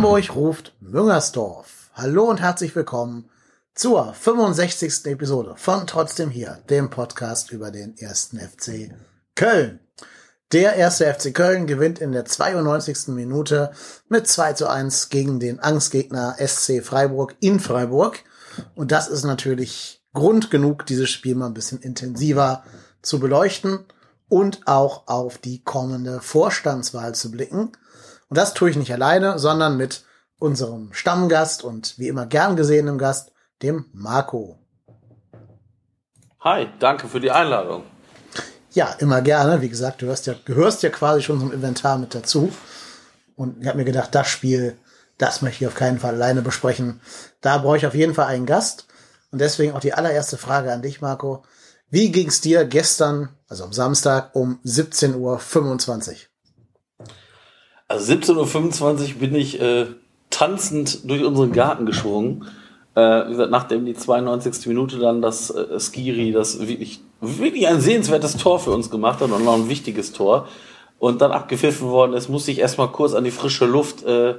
Hamburg ruft Müngersdorf. Hallo und herzlich willkommen zur 65. Episode von Trotzdem hier, dem Podcast über den ersten FC Köln. Der erste FC Köln gewinnt in der 92. Minute mit 2 zu 1 gegen den Angstgegner SC Freiburg in Freiburg. Und das ist natürlich Grund genug, dieses Spiel mal ein bisschen intensiver zu beleuchten und auch auf die kommende Vorstandswahl zu blicken. Und das tue ich nicht alleine, sondern mit unserem Stammgast und wie immer gern gesehenem Gast, dem Marco. Hi, danke für die Einladung. Ja, immer gerne. Wie gesagt, du hörst ja, gehörst ja quasi schon zum Inventar mit dazu. Und ich habe mir gedacht, das Spiel, das möchte ich auf keinen Fall alleine besprechen. Da brauche ich auf jeden Fall einen Gast. Und deswegen auch die allererste Frage an dich, Marco. Wie ging's dir gestern, also am Samstag um 17.25 Uhr? Also 17.25 Uhr bin ich äh, tanzend durch unseren Garten geschwungen. Äh, wie gesagt, nachdem die 92. Minute dann das äh, Skiri, das wirklich, wirklich ein sehenswertes Tor für uns gemacht hat und noch ein wichtiges Tor und dann abgepfiffen worden ist, musste ich erstmal kurz an die frische Luft äh,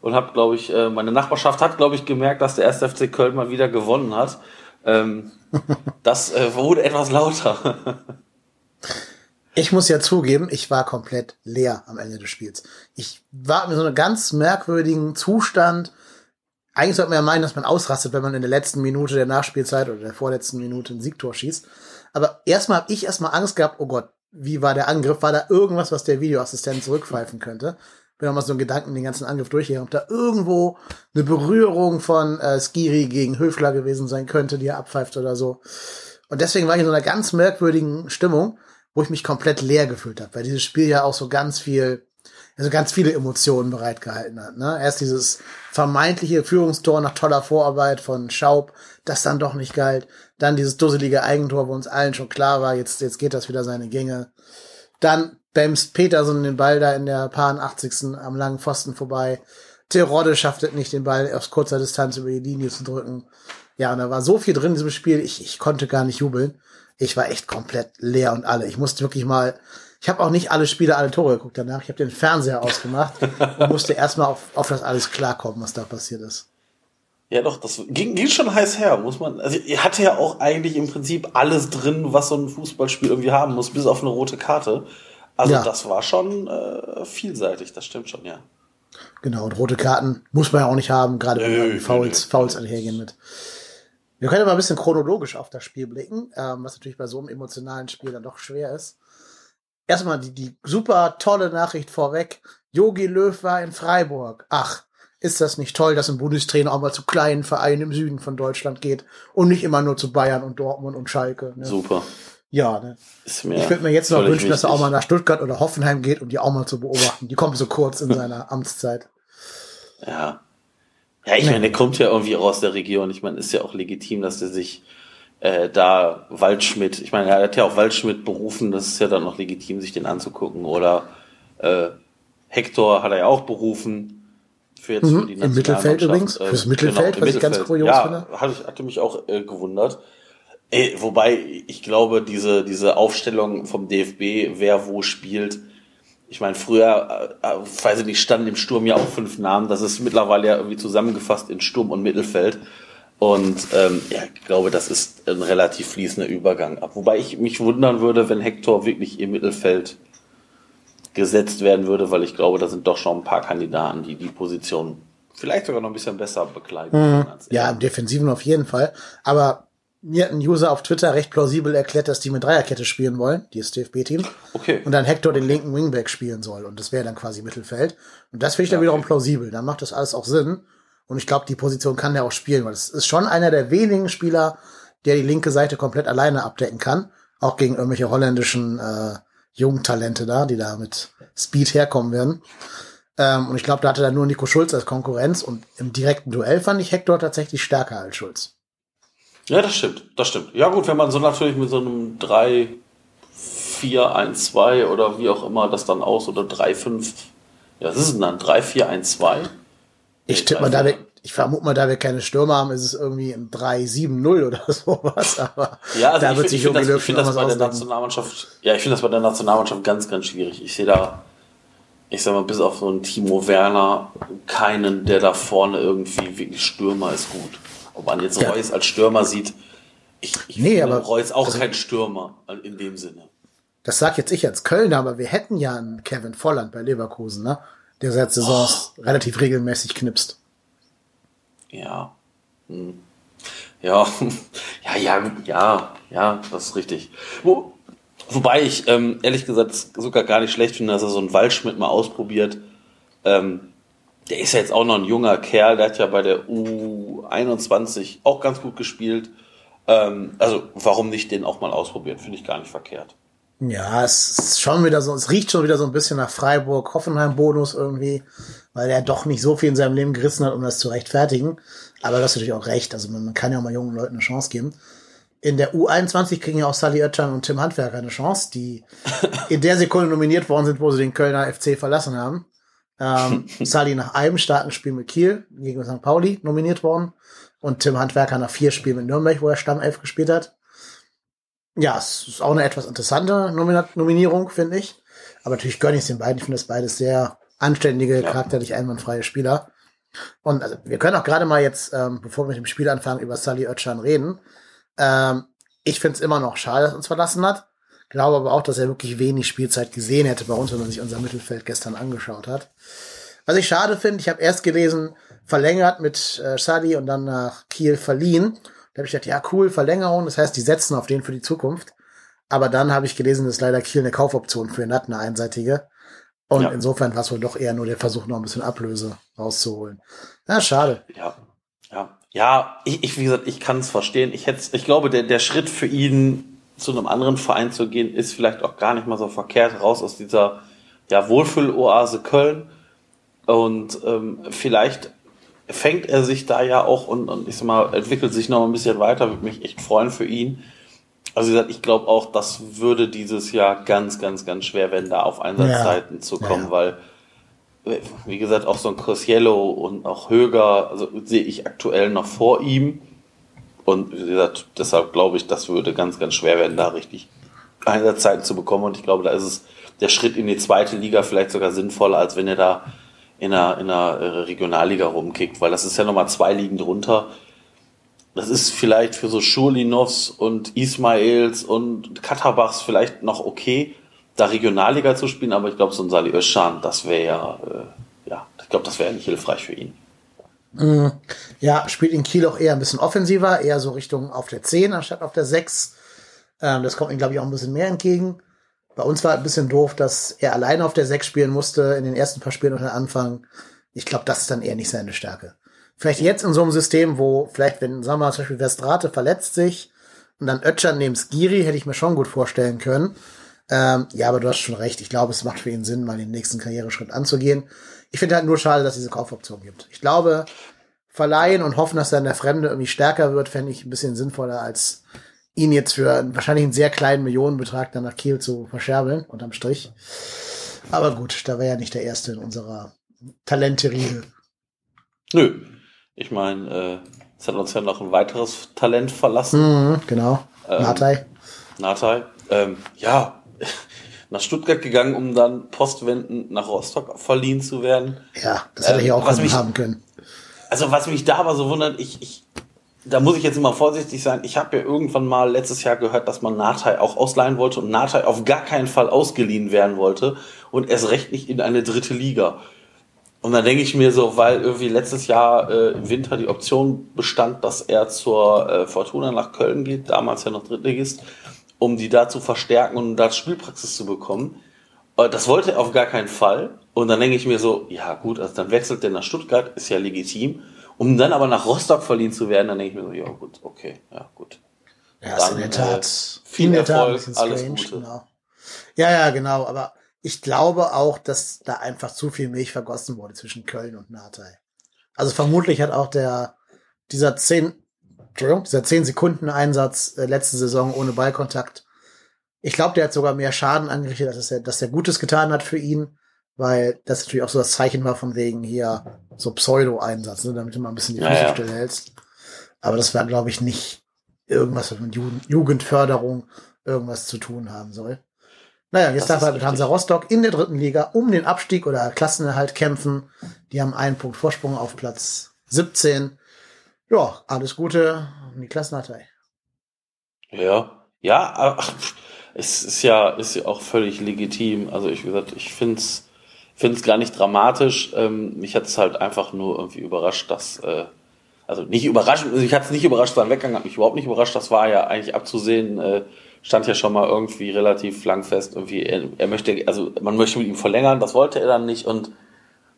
und habe, glaube ich, äh, meine Nachbarschaft hat, glaube ich, gemerkt, dass der 1. FC Köln mal wieder gewonnen hat. Ähm, das äh, wurde etwas lauter. Ich muss ja zugeben, ich war komplett leer am Ende des Spiels. Ich war in so einem ganz merkwürdigen Zustand. Eigentlich sollte man ja meinen, dass man ausrastet, wenn man in der letzten Minute der Nachspielzeit oder der vorletzten Minute ein Siegtor schießt. Aber erstmal habe ich erstmal Angst gehabt, oh Gott, wie war der Angriff? War da irgendwas, was der Videoassistent zurückpfeifen könnte? Bin auch mal so einen Gedanken den ganzen Angriff durchgegangen, ob da irgendwo eine Berührung von äh, Skiri gegen Höfler gewesen sein könnte, die er abpfeift oder so. Und deswegen war ich in so einer ganz merkwürdigen Stimmung wo ich mich komplett leer gefühlt habe, weil dieses Spiel ja auch so ganz viel, also ganz viele Emotionen bereitgehalten hat. Ne? Erst dieses vermeintliche Führungstor nach toller Vorarbeit von Schaub, das dann doch nicht galt. Dann dieses dusselige Eigentor, wo uns allen schon klar war, jetzt, jetzt geht das wieder seine Gänge. Dann bämst Peterson den Ball da in der paar 80. am langen Pfosten vorbei. Terodde schafft es nicht, den Ball aus kurzer Distanz über die Linie zu drücken. Ja, und da war so viel drin in diesem Spiel, ich, ich konnte gar nicht jubeln ich war echt komplett leer und alle. Ich musste wirklich mal, ich habe auch nicht alle Spiele, alle Tore geguckt danach. Ich habe den Fernseher ausgemacht und musste erstmal auf, auf das alles klarkommen, was da passiert ist. Ja, doch, das ging, ging schon heiß her, muss man. Also, ihr hatte ja auch eigentlich im Prinzip alles drin, was so ein Fußballspiel irgendwie haben muss, bis auf eine rote Karte. Also, ja. das war schon äh, vielseitig, das stimmt schon, ja. Genau, und rote Karten muss man ja auch nicht haben, gerade wenn Fouls, Fouls einhergehen mit. Wir können aber ein bisschen chronologisch auf das Spiel blicken, ähm, was natürlich bei so einem emotionalen Spiel dann doch schwer ist. Erstmal die, die super tolle Nachricht vorweg. Yogi Löw war in Freiburg. Ach, ist das nicht toll, dass ein Bundestrainer auch mal zu kleinen Vereinen im Süden von Deutschland geht und nicht immer nur zu Bayern und Dortmund und Schalke. Ne? Super. Ja, ne? ich würde mir jetzt noch wünschen, wichtig. dass er auch mal nach Stuttgart oder Hoffenheim geht, um die auch mal zu beobachten. Die kommen so kurz in seiner Amtszeit. Ja, ja, ich meine, der kommt ja irgendwie aus der Region. Ich meine, ist ja auch legitim, dass der sich äh, da Waldschmidt, ich meine, er hat ja auch Waldschmidt berufen, das ist ja dann noch legitim, sich den anzugucken. Oder äh, Hector hat er ja auch berufen. Für jetzt mhm, für die Im Mittelfeld übrigens, äh, fürs Mittelfeld, genau, was Mittelfeld. ich ganz kurios ja, finde. Hatte, hatte mich auch äh, gewundert. Äh, wobei, ich glaube, diese, diese Aufstellung vom DFB, wer wo spielt, ich meine, früher, äh, äh, weiß ich nicht, standen im Sturm ja auch fünf Namen. Das ist mittlerweile ja irgendwie zusammengefasst in Sturm und Mittelfeld. Und ähm, ja, ich glaube, das ist ein relativ fließender Übergang. Wobei ich mich wundern würde, wenn Hector wirklich im Mittelfeld gesetzt werden würde, weil ich glaube, da sind doch schon ein paar Kandidaten, die die Position vielleicht sogar noch ein bisschen besser bekleiden. Mhm. Ja, im Defensiven auf jeden Fall. Aber mir hat ein User auf Twitter recht plausibel erklärt, dass die mit Dreierkette spielen wollen, die DFB-Team. Okay. Und dann Hector den linken Wingback spielen soll. Und das wäre dann quasi Mittelfeld. Und das finde ich dann okay. wiederum plausibel. Dann macht das alles auch Sinn. Und ich glaube, die Position kann der auch spielen, weil es ist schon einer der wenigen Spieler, der die linke Seite komplett alleine abdecken kann. Auch gegen irgendwelche holländischen äh, Jungtalente da, die da mit Speed herkommen werden. Ähm, und ich glaube, da hatte er nur Nico Schulz als Konkurrenz. Und im direkten Duell fand ich Hector tatsächlich stärker als Schulz. Ja, das stimmt, das stimmt. Ja gut, wenn man so natürlich mit so einem 3, 4, 1, 2 oder wie auch immer das dann aus oder 3, 5, ja, was ist denn dann? 3, 4, 1, 2? Ich tippe mal, da wir, ich vermute mal, da wir keine Stürmer haben, ist es irgendwie ein 3-7-0 oder sowas. Aber ja, also da wird sich Löw Ich finde das bei der Nationalmannschaft, ja, ich finde das bei der Nationalmannschaft ganz, ganz schwierig. Ich sehe da, ich sag mal, bis auf so einen Timo Werner keinen, der da vorne irgendwie wirklich Stürmer ist gut. Ob man jetzt Ja. Reus als Stürmer sieht, ich, ich Nee, finde aber- Reus auch also- kein Stürmer in dem Sinne. Das sag jetzt ich als Kölner, aber wir hätten ja einen Kevin Volland bei Leverkusen, ne? Der seit Saisons relativ regelmäßig knipst. Ja. Hm. Ja, ja, ja, ja, ja, das ist richtig. Wo, wobei ich ähm, ehrlich gesagt sogar gar nicht schlecht finde, dass er so einen Waldschmidt mal ausprobiert. Ähm, der ist ja jetzt auch noch ein junger Kerl, der hat ja bei der U21 auch ganz gut gespielt. Ähm, also warum nicht den auch mal ausprobieren? Finde ich gar nicht verkehrt. Ja, es ist schon wieder so, es riecht schon wieder so ein bisschen nach Freiburg, Hoffenheim-Bonus irgendwie, weil er doch nicht so viel in seinem Leben gerissen hat, um das zu rechtfertigen. Aber du hast natürlich auch recht. Also man, man kann ja auch mal jungen Leuten eine Chance geben. In der U21 kriegen ja auch Sally Oetschan und Tim Handwerker eine Chance, die in der Sekunde nominiert worden sind, wo sie den Kölner FC verlassen haben. Ähm, Sally nach einem starken Spiel mit Kiel gegen St. Pauli nominiert worden und Tim Handwerker nach vier Spielen mit Nürnberg, wo er Stammelf gespielt hat. Ja, es ist auch eine etwas interessante Nomina Nominierung, finde ich. Aber natürlich gönne ich es den beiden. Ich finde das beides sehr anständige, Ja. charakterlich einwandfreie Spieler. Und also, wir können auch gerade mal jetzt, ähm, bevor wir mit dem Spiel anfangen, über Sally Oetschan reden. Ähm, ich finde es immer noch schade, dass er uns verlassen hat. Glaube aber auch, dass er wirklich wenig Spielzeit gesehen hätte bei uns, wenn man sich unser Mittelfeld gestern angeschaut hat. Was ich schade finde, ich habe erst gelesen, verlängert mit äh, Sadi und dann nach Kiel verliehen. Da habe ich gedacht, ja cool, Verlängerung, das heißt, die setzen auf den für die Zukunft. Aber dann habe ich gelesen, dass leider Kiel eine Kaufoption für ihn hat, eine einseitige. Und Ja. insofern war es wohl doch eher nur der Versuch, noch ein bisschen Ablöse rauszuholen. Na, schade. Ja, ja, ja. Ich, ich wie gesagt, ich kann es verstehen. Ich hätte, ich glaube, der der Schritt für ihn zu einem anderen Verein zu gehen, ist vielleicht auch gar nicht mal so verkehrt. Raus aus dieser ja Wohlfühloase Köln und ähm, vielleicht fängt er sich da ja auch und, und ich sag mal entwickelt sich noch ein bisschen weiter. Würde mich echt freuen für ihn. Also wie gesagt, ich glaube auch, das würde dieses Jahr ganz, ganz, ganz schwer werden, da auf Einsatzzeiten zu kommen, Ja. weil wie gesagt, auch so ein Cosiello und auch Höger, also sehe ich aktuell noch vor ihm. Und wie gesagt, deshalb glaube ich, das würde ganz, ganz schwer werden, da richtig Einsatzzeiten zu bekommen. Und ich glaube, da ist es der Schritt in die zweite Liga vielleicht sogar sinnvoller, als wenn er da in einer, in einer äh, Regionalliga rumkickt, weil das ist ja nochmal zwei Ligen drunter. Das ist vielleicht für so Schurlinovs und Ismails und Katterbachs vielleicht noch okay, da Regionalliga zu spielen, aber ich glaube, so ein Sali Özcan, das wäre ja, äh, ja, ich glaube, das wäre nicht hilfreich für ihn. Ja, spielt in Kiel auch eher ein bisschen offensiver, eher so Richtung auf der 10 anstatt auf der 6. Ähm, das kommt ihm, glaube ich, auch ein bisschen mehr entgegen. Bei uns war ein bisschen doof, dass er alleine auf der 6 spielen musste in den ersten paar Spielen unter Anfang. Ich glaube, das ist dann eher nicht seine Stärke. Vielleicht jetzt in so einem System, wo vielleicht, wenn, sagen wir mal, zum Beispiel Westrate verletzt sich und dann Ötchan neben Skiri, hätte ich mir schon gut vorstellen können. Ähm, ja, aber du hast schon recht. Ich glaube, es macht für ihn Sinn, mal den nächsten Karriereschritt anzugehen. Ich finde halt nur schade, dass es diese Kaufoption gibt. Ich glaube, verleihen und hoffen, dass dann der Fremde irgendwie stärker wird, fände ich ein bisschen sinnvoller, als ihn jetzt für einen, wahrscheinlich einen sehr kleinen Millionenbetrag dann nach Kiel zu verscherbeln, unterm Strich. Aber gut, da war ja nicht der Erste in unserer Talente-Riege. Nö. Ich meine, äh, es hat uns ja noch ein weiteres Talent verlassen, Mhm, genau. Ähm, Natai. Natai. Ähm, ja, nach Stuttgart gegangen, um dann postwendend nach Rostock verliehen zu werden. Ja, das hätte ähm, hier auch was mich- haben können. Also was mich da aber so wundert, ich, ich da muss ich jetzt immer vorsichtig sein. Ich habe ja irgendwann mal letztes Jahr gehört, dass man Natai auch ausleihen wollte und Natai auf gar keinen Fall ausgeliehen werden wollte und erst recht nicht in eine dritte Liga. Und dann denke ich mir so, weil irgendwie letztes Jahr äh, im Winter die Option bestand, dass er zur äh, Fortuna nach Köln geht, damals ja noch Drittligist, um die da zu verstärken und da Spielpraxis zu bekommen. Äh, das wollte er auf gar keinen Fall. Und dann denke ich mir so, ja gut, also dann wechselt der nach Stuttgart, ist ja legitim. Um dann aber nach Rostock verliehen zu werden, dann denke ich mir so, ja gut, okay, ja gut. Ja, Dann, in der äh, Tat. viel in der Tat Erfolg, bisschen alles strange, Gute. Genau. Ja, ja, genau. Aber ich glaube auch, dass da einfach zu viel Milch vergossen wurde zwischen Köln und Natai. Also vermutlich hat auch der, dieser zehn, Entschuldigung, dieser zehn Sekunden Einsatz äh, letzte Saison ohne Ballkontakt. Ich glaube, der hat sogar mehr Schaden angerichtet, als er, dass er Gutes getan hat für ihn, weil das natürlich auch so das Zeichen war von wegen hier so Pseudo-Einsatz, ne, damit du mal ein bisschen die Ja, Füße ja. stillhältst. Aber das war, glaube ich, nicht irgendwas, was mit Jugend Jugendförderung irgendwas zu tun haben soll. Naja, jetzt darf er mit Hansa Rostock in der dritten Liga um den Abstieg oder Klassenerhalt kämpfen. Die haben einen Punkt Vorsprung auf Platz 17. Ja, alles Gute die Klassendatei. Ja, ja, ach, es ist ja, ist ja auch völlig legitim. Also ich, gesagt, ich finde es finde gar nicht dramatisch. Ähm, mich hat es halt einfach nur irgendwie überrascht, dass, äh, also nicht überrascht, ich hatte es nicht überrascht, sein Weggang hat mich überhaupt nicht überrascht. Das war ja eigentlich abzusehen, äh, stand ja schon mal irgendwie relativ lang fest. Irgendwie, er, er möchte, also man möchte mit ihm verlängern, das wollte er dann nicht. Und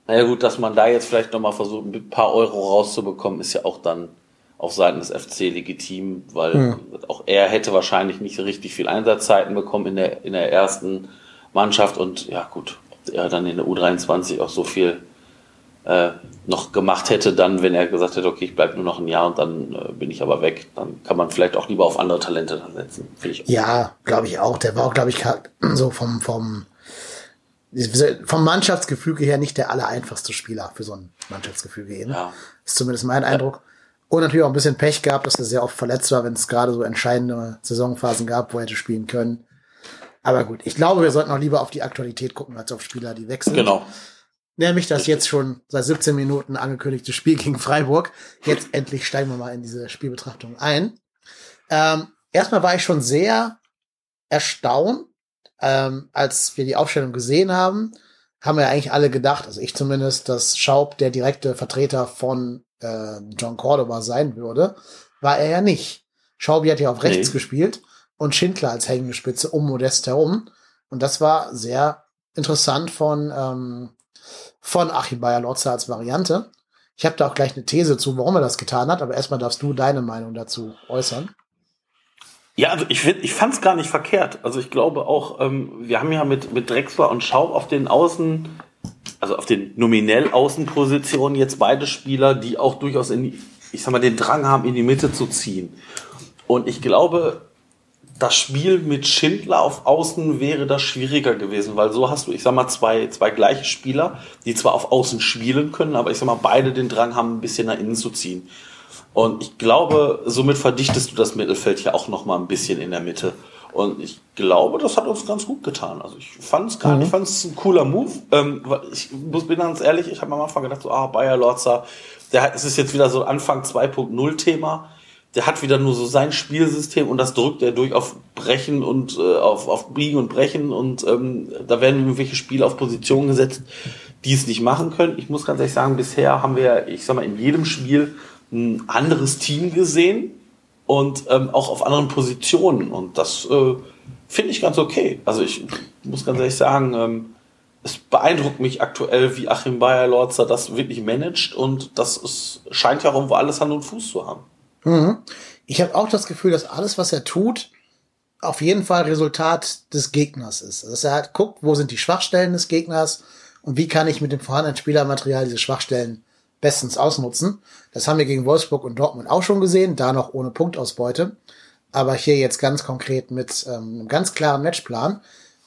naja gut, dass man da jetzt vielleicht nochmal versucht, ein paar Euro rauszubekommen, ist ja auch dann auf Seiten des FC legitim, weil hm. auch er hätte wahrscheinlich nicht richtig viel Einsatzzeiten bekommen in der, in der ersten Mannschaft und ja gut, ob er dann in der U23 auch so viel äh, noch gemacht hätte, dann, wenn er gesagt hätte, okay, ich bleibe nur noch ein Jahr und dann äh, bin ich aber weg, dann kann man vielleicht auch lieber auf andere Talente dann setzen. Ich ja, glaube ich auch. Der war auch, glaube ich, so vom, vom, vom Mannschaftsgefüge her nicht der allereinfachste Spieler für so ein Mannschaftsgefüge eben. Ja. Ist zumindest mein Eindruck. Und natürlich auch ein bisschen Pech gehabt, dass er sehr oft verletzt war, wenn es gerade so entscheidende Saisonphasen gab, wo er hätte spielen können. Aber gut, ich glaube, wir sollten auch lieber auf die Aktualität gucken, als auf Spieler, die wechseln. Genau. Nämlich das jetzt schon seit 17 Minuten angekündigte Spiel gegen Freiburg. Jetzt endlich steigen wir mal in diese Spielbetrachtung ein. Ähm, erstmal war ich schon sehr erstaunt, ähm, als wir die Aufstellung gesehen haben, haben wir eigentlich alle gedacht, also ich zumindest, dass Schaub der direkte Vertreter von äh, John Cordoba sein würde, war er ja nicht. Schaubi hat ja auf rechts nee. gespielt und Schindler als hängende Spitze um Modest herum. Und das war sehr interessant von, ähm, von Achim Bayer-Lotzer als Variante. Ich habe da auch gleich eine These zu, warum er das getan hat, aber erstmal darfst du deine Meinung dazu äußern. Ja, also ich, ich fand es gar nicht verkehrt. Also ich glaube auch, ähm, wir haben ja mit, mit Drexler und Schaub auf den Außen also auf den nominell Außenpositionen jetzt beide Spieler, die auch durchaus in, die, ich sag mal, den Drang haben, in die Mitte zu ziehen. Und ich glaube, das Spiel mit Schindler auf Außen wäre das schwieriger gewesen, weil so hast du, ich sag mal, zwei, zwei gleiche Spieler, die zwar auf Außen spielen können, aber ich sag mal, beide den Drang haben, ein bisschen nach innen zu ziehen. Und ich glaube, somit verdichtest du das Mittelfeld ja auch noch mal ein bisschen in der Mitte. Und ich glaube, das hat uns ganz gut getan. Also ich fand es gar, mhm. ich fand es ein cooler Move. Ähm, ich muss bin ganz ehrlich, ich habe am Anfang gedacht, so, ah, Bayer Lorzer, der hat, es ist jetzt wieder so Anfang 2.0 Thema. Der hat wieder nur so sein Spielsystem und das drückt er durch auf Brechen und äh, auf, auf Biegen und Brechen und ähm, da werden irgendwelche Spiele auf Positionen gesetzt, die es nicht machen können. Ich muss ganz ehrlich sagen, bisher haben wir, ich sag mal, in jedem Spiel ein anderes Team gesehen und ähm, auch auf anderen Positionen. Und das äh, finde ich ganz okay. Also ich muss ganz ehrlich sagen, ähm, es beeindruckt mich aktuell, wie Achim Bayer-Lorzer das wirklich managt und das ist, scheint ja auch irgendwo alles Hand und Fuß zu haben. Mhm. Ich habe auch das Gefühl, dass alles, was er tut, auf jeden Fall Resultat des Gegners ist. Also dass er halt guckt, wo sind die Schwachstellen des Gegners und wie kann ich mit dem vorhandenen Spielermaterial diese Schwachstellen bestens ausnutzen. Das haben wir gegen Wolfsburg und Dortmund auch schon gesehen, da noch ohne Punktausbeute. Aber hier jetzt ganz konkret mit ähm, einem ganz klaren Matchplan.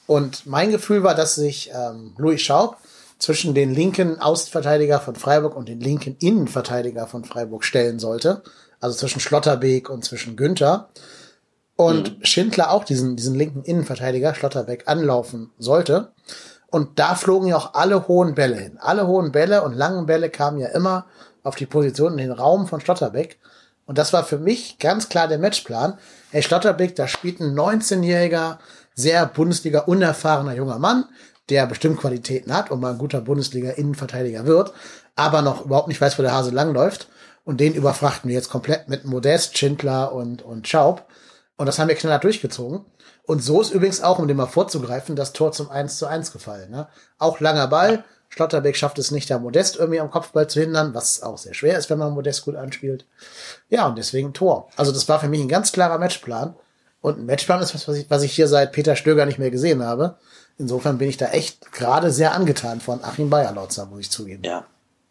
Und mein Gefühl war, dass sich ähm, Louis Schaub zwischen den linken Außenverteidiger von Freiburg und den linken Innenverteidiger von Freiburg stellen sollte. Also zwischen Schlotterbeek und zwischen Günther. Und mhm. Schindler auch diesen, diesen linken Innenverteidiger, Schlotterbeck, anlaufen sollte. Und da flogen ja auch alle hohen Bälle hin. Alle hohen Bälle und langen Bälle kamen ja immer auf die Position in den Raum von Schlotterbeck. Und das war für mich ganz klar der Matchplan. Hey, Schlotterbeck, da spielt ein 19-jähriger, sehr Bundesliga unerfahrener junger Mann, der bestimmt Qualitäten hat und mal ein guter Bundesliga-Innenverteidiger wird, aber noch überhaupt nicht weiß, wo der Hase langläuft. Und den überfrachten wir jetzt komplett mit Modest, Schindler und, und Schaub. Und das haben wir knallhart durchgezogen. Und so ist übrigens auch, um dem mal vorzugreifen, das Tor zum 1 zu 1 gefallen. Ne? Auch langer Ball. Schlotterbeck schafft es nicht, da Modest irgendwie am Kopfball zu hindern, was auch sehr schwer ist, wenn man Modest gut anspielt. Ja, und deswegen Tor. Also das war für mich ein ganz klarer Matchplan. Und ein Matchplan ist was, was ich, was ich hier seit Peter Stöger nicht mehr gesehen habe. Insofern bin ich da echt gerade sehr angetan von Achim Bayerlautzer, muss ich zugeben. Ja.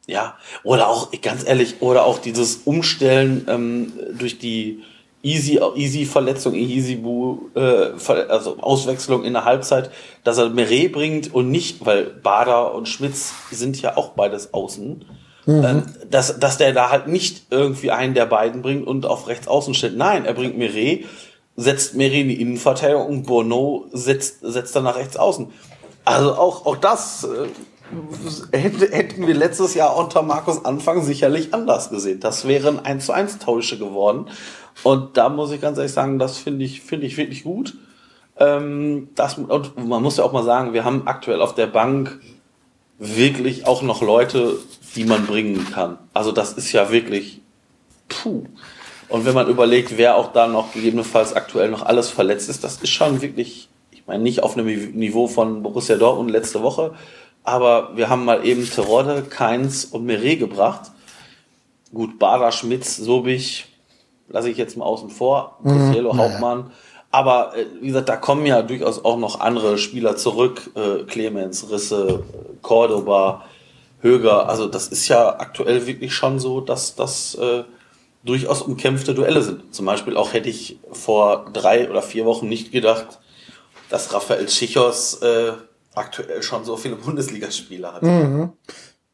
Ja. Oder auch, ganz ehrlich, oder auch dieses Umstellen ähm, durch die easy, easy Verletzung, easy Bu, äh, also Auswechslung in der Halbzeit, dass er Meret bringt und nicht, weil Bader und Schmitz sind ja auch beides außen, mhm. äh, dass, dass der da halt nicht irgendwie einen der beiden bringt und auf rechts außen stellt. Nein, er bringt Meret, setzt Meri in die Innenverteidigung und Bono setzt, setzt dann nach rechts außen. Also auch, auch das äh, hätten wir letztes Jahr unter Markus Anfang sicherlich anders gesehen. Das wären 1 zu 1 Tausche geworden. Und da muss ich ganz ehrlich sagen, das finde ich, finde ich wirklich gut. Ähm, das, und man muss ja auch mal sagen, wir haben aktuell auf der Bank wirklich auch noch Leute, die man bringen kann. Also das ist ja wirklich puh. Und wenn man überlegt, wer auch da noch gegebenenfalls aktuell noch alles verletzt ist, das ist schon wirklich, ich meine, nicht auf einem Niveau von Borussia Dortmund letzte Woche, aber wir haben mal eben Terodde, Keins und Meret gebracht. Gut, Bader, Schmitz, Sobich, lasse ich jetzt mal außen vor, Costello, mhm, Hauptmann. Aber äh, wie gesagt, da kommen ja durchaus auch noch andere Spieler zurück. Äh, Clemens, Risse, Cordoba, Höger. Also das ist ja aktuell wirklich schon so, dass das äh, durchaus umkämpfte Duelle sind. Zum Beispiel auch hätte ich vor drei oder vier Wochen nicht gedacht, dass Rafael Schichos äh, aktuell schon so viele Bundesligaspiele hat. Mhm.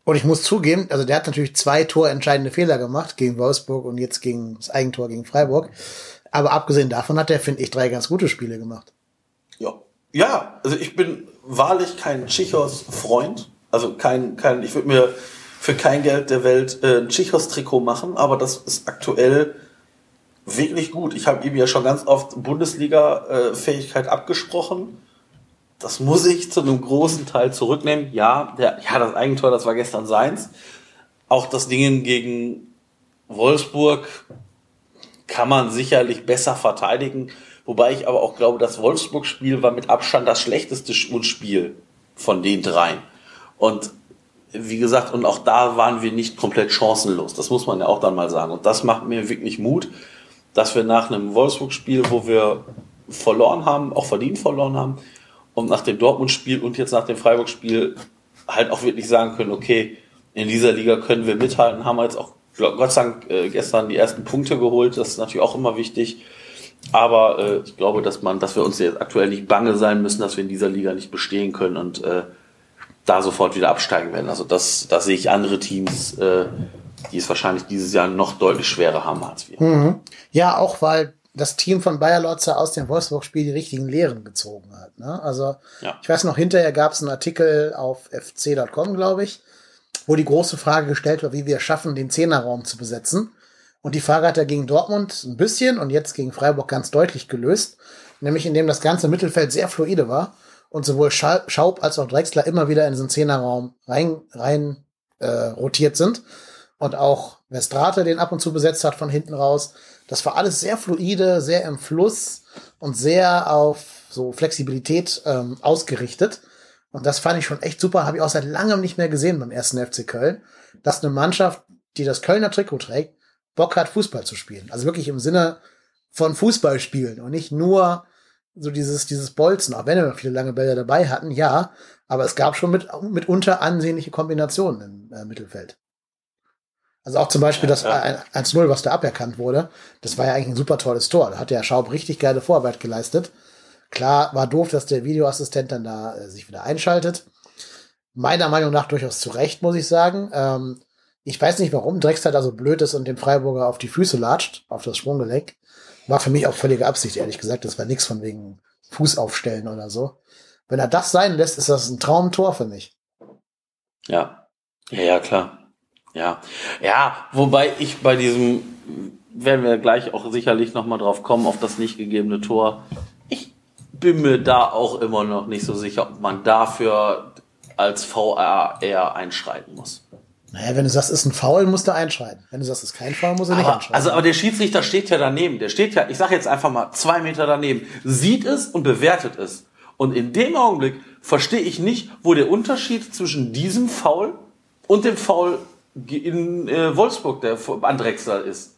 Und ich muss zugeben, also der hat natürlich zwei torentscheidende Fehler gemacht gegen Wolfsburg und jetzt gegen das Eigentor gegen Freiburg. Aber abgesehen davon hat er, finde ich, drei ganz gute Spiele gemacht. Ja. Ja, also ich bin wahrlich kein Chichos-Freund. Also kein, kein, ich würde mir für kein Geld der Welt äh, ein Chichos-Trikot machen, aber das ist aktuell wirklich gut. Ich habe ihm ja schon ganz oft Bundesliga-Fähigkeit abgesprochen. Das muss ich zu einem großen Teil zurücknehmen. Ja, der, ja, das Eigentor, das war gestern seins. Auch das Ding gegen Wolfsburg kann man sicherlich besser verteidigen. Wobei ich aber auch glaube, das Wolfsburg-Spiel war mit Abstand das schlechteste Spiel von den dreien. Und wie gesagt, und auch da waren wir nicht komplett chancenlos. Das muss man ja auch dann mal sagen. Und das macht mir wirklich Mut, dass wir nach einem Wolfsburg-Spiel, wo wir verloren haben, auch verdient verloren haben, und nach dem Dortmund-Spiel und jetzt nach dem Freiburg-Spiel halt auch wirklich sagen können, okay, in dieser Liga können wir mithalten, haben wir jetzt auch Gott sei Dank äh, gestern die ersten Punkte geholt, das ist natürlich auch immer wichtig. Aber äh, ich glaube, dass man, dass wir uns jetzt aktuell nicht bange sein müssen, dass wir in dieser Liga nicht bestehen können und äh, da sofort wieder absteigen werden. Also das, da sehe ich andere Teams, äh, die es wahrscheinlich dieses Jahr noch deutlich schwerer haben als wir. Mhm. Ja, auch weil das Team von Bayer Lotzer aus dem Wolfsburg-Spiel die richtigen Lehren gezogen hat. Ne? Also ja. ich weiß noch, hinterher gab es einen Artikel auf fc.com, glaube ich, wo die große Frage gestellt war, wie wir schaffen, den Zehnerraum zu besetzen. Und die Frage hat er gegen Dortmund ein bisschen und jetzt gegen Freiburg ganz deutlich gelöst, nämlich indem das ganze Mittelfeld sehr fluide war und sowohl Schaub als auch Drexler immer wieder in diesen Zehnerraum rein, rein äh, rotiert sind und auch Westrate den ab und zu besetzt hat von hinten raus. Das war alles sehr fluide, sehr im Fluss und sehr auf so Flexibilität ähm, ausgerichtet. Und das fand ich schon echt super, habe ich auch seit langem nicht mehr gesehen beim ersten FC Köln, dass eine Mannschaft, die das Kölner Trikot trägt, Bock hat, Fußball zu spielen. Also wirklich im Sinne von Fußball spielen und nicht nur so dieses, dieses Bolzen, auch wenn wir viele lange Bälle dabei hatten, ja, aber es gab schon mit, mitunter ansehnliche Kombinationen im äh, Mittelfeld. Also auch zum Beispiel das ja. 1-0, was da aberkannt wurde, das war ja eigentlich ein super tolles Tor. Da hat der Schaub richtig geile Vorarbeit geleistet. Klar, war doof, dass der Videoassistent dann da äh, sich wieder einschaltet. Meiner Meinung nach durchaus zu Recht, muss ich sagen. Ähm, ich weiß nicht, warum Drexler da so blöd ist und den Freiburger auf die Füße latscht, auf das Sprunggelenk. War für mich auch völlige Absicht, ehrlich gesagt. Das war nichts von wegen Fuß aufstellen oder so. Wenn er das sein lässt, ist das ein Traumtor für mich. Ja. Ja, ja, klar. Ja. Ja, wobei ich bei diesem, werden wir gleich auch sicherlich nochmal drauf kommen, auf das nicht gegebene Tor. Ich bin mir da auch immer noch nicht so sicher, ob man dafür als VR eher einschreiten muss. Naja, wenn du sagst, es ist ein Foul, musst du einschreiten. Wenn du sagst, es ist kein Foul, muss er nicht einschreiten. Also, aber der Schiedsrichter steht ja daneben. Der steht ja, ich sage jetzt einfach mal, zwei Meter daneben, sieht es und bewertet es. Und in dem Augenblick verstehe ich nicht, wo der Unterschied zwischen diesem Foul und dem Foul in äh, Wolfsburg, der an Drexler ist.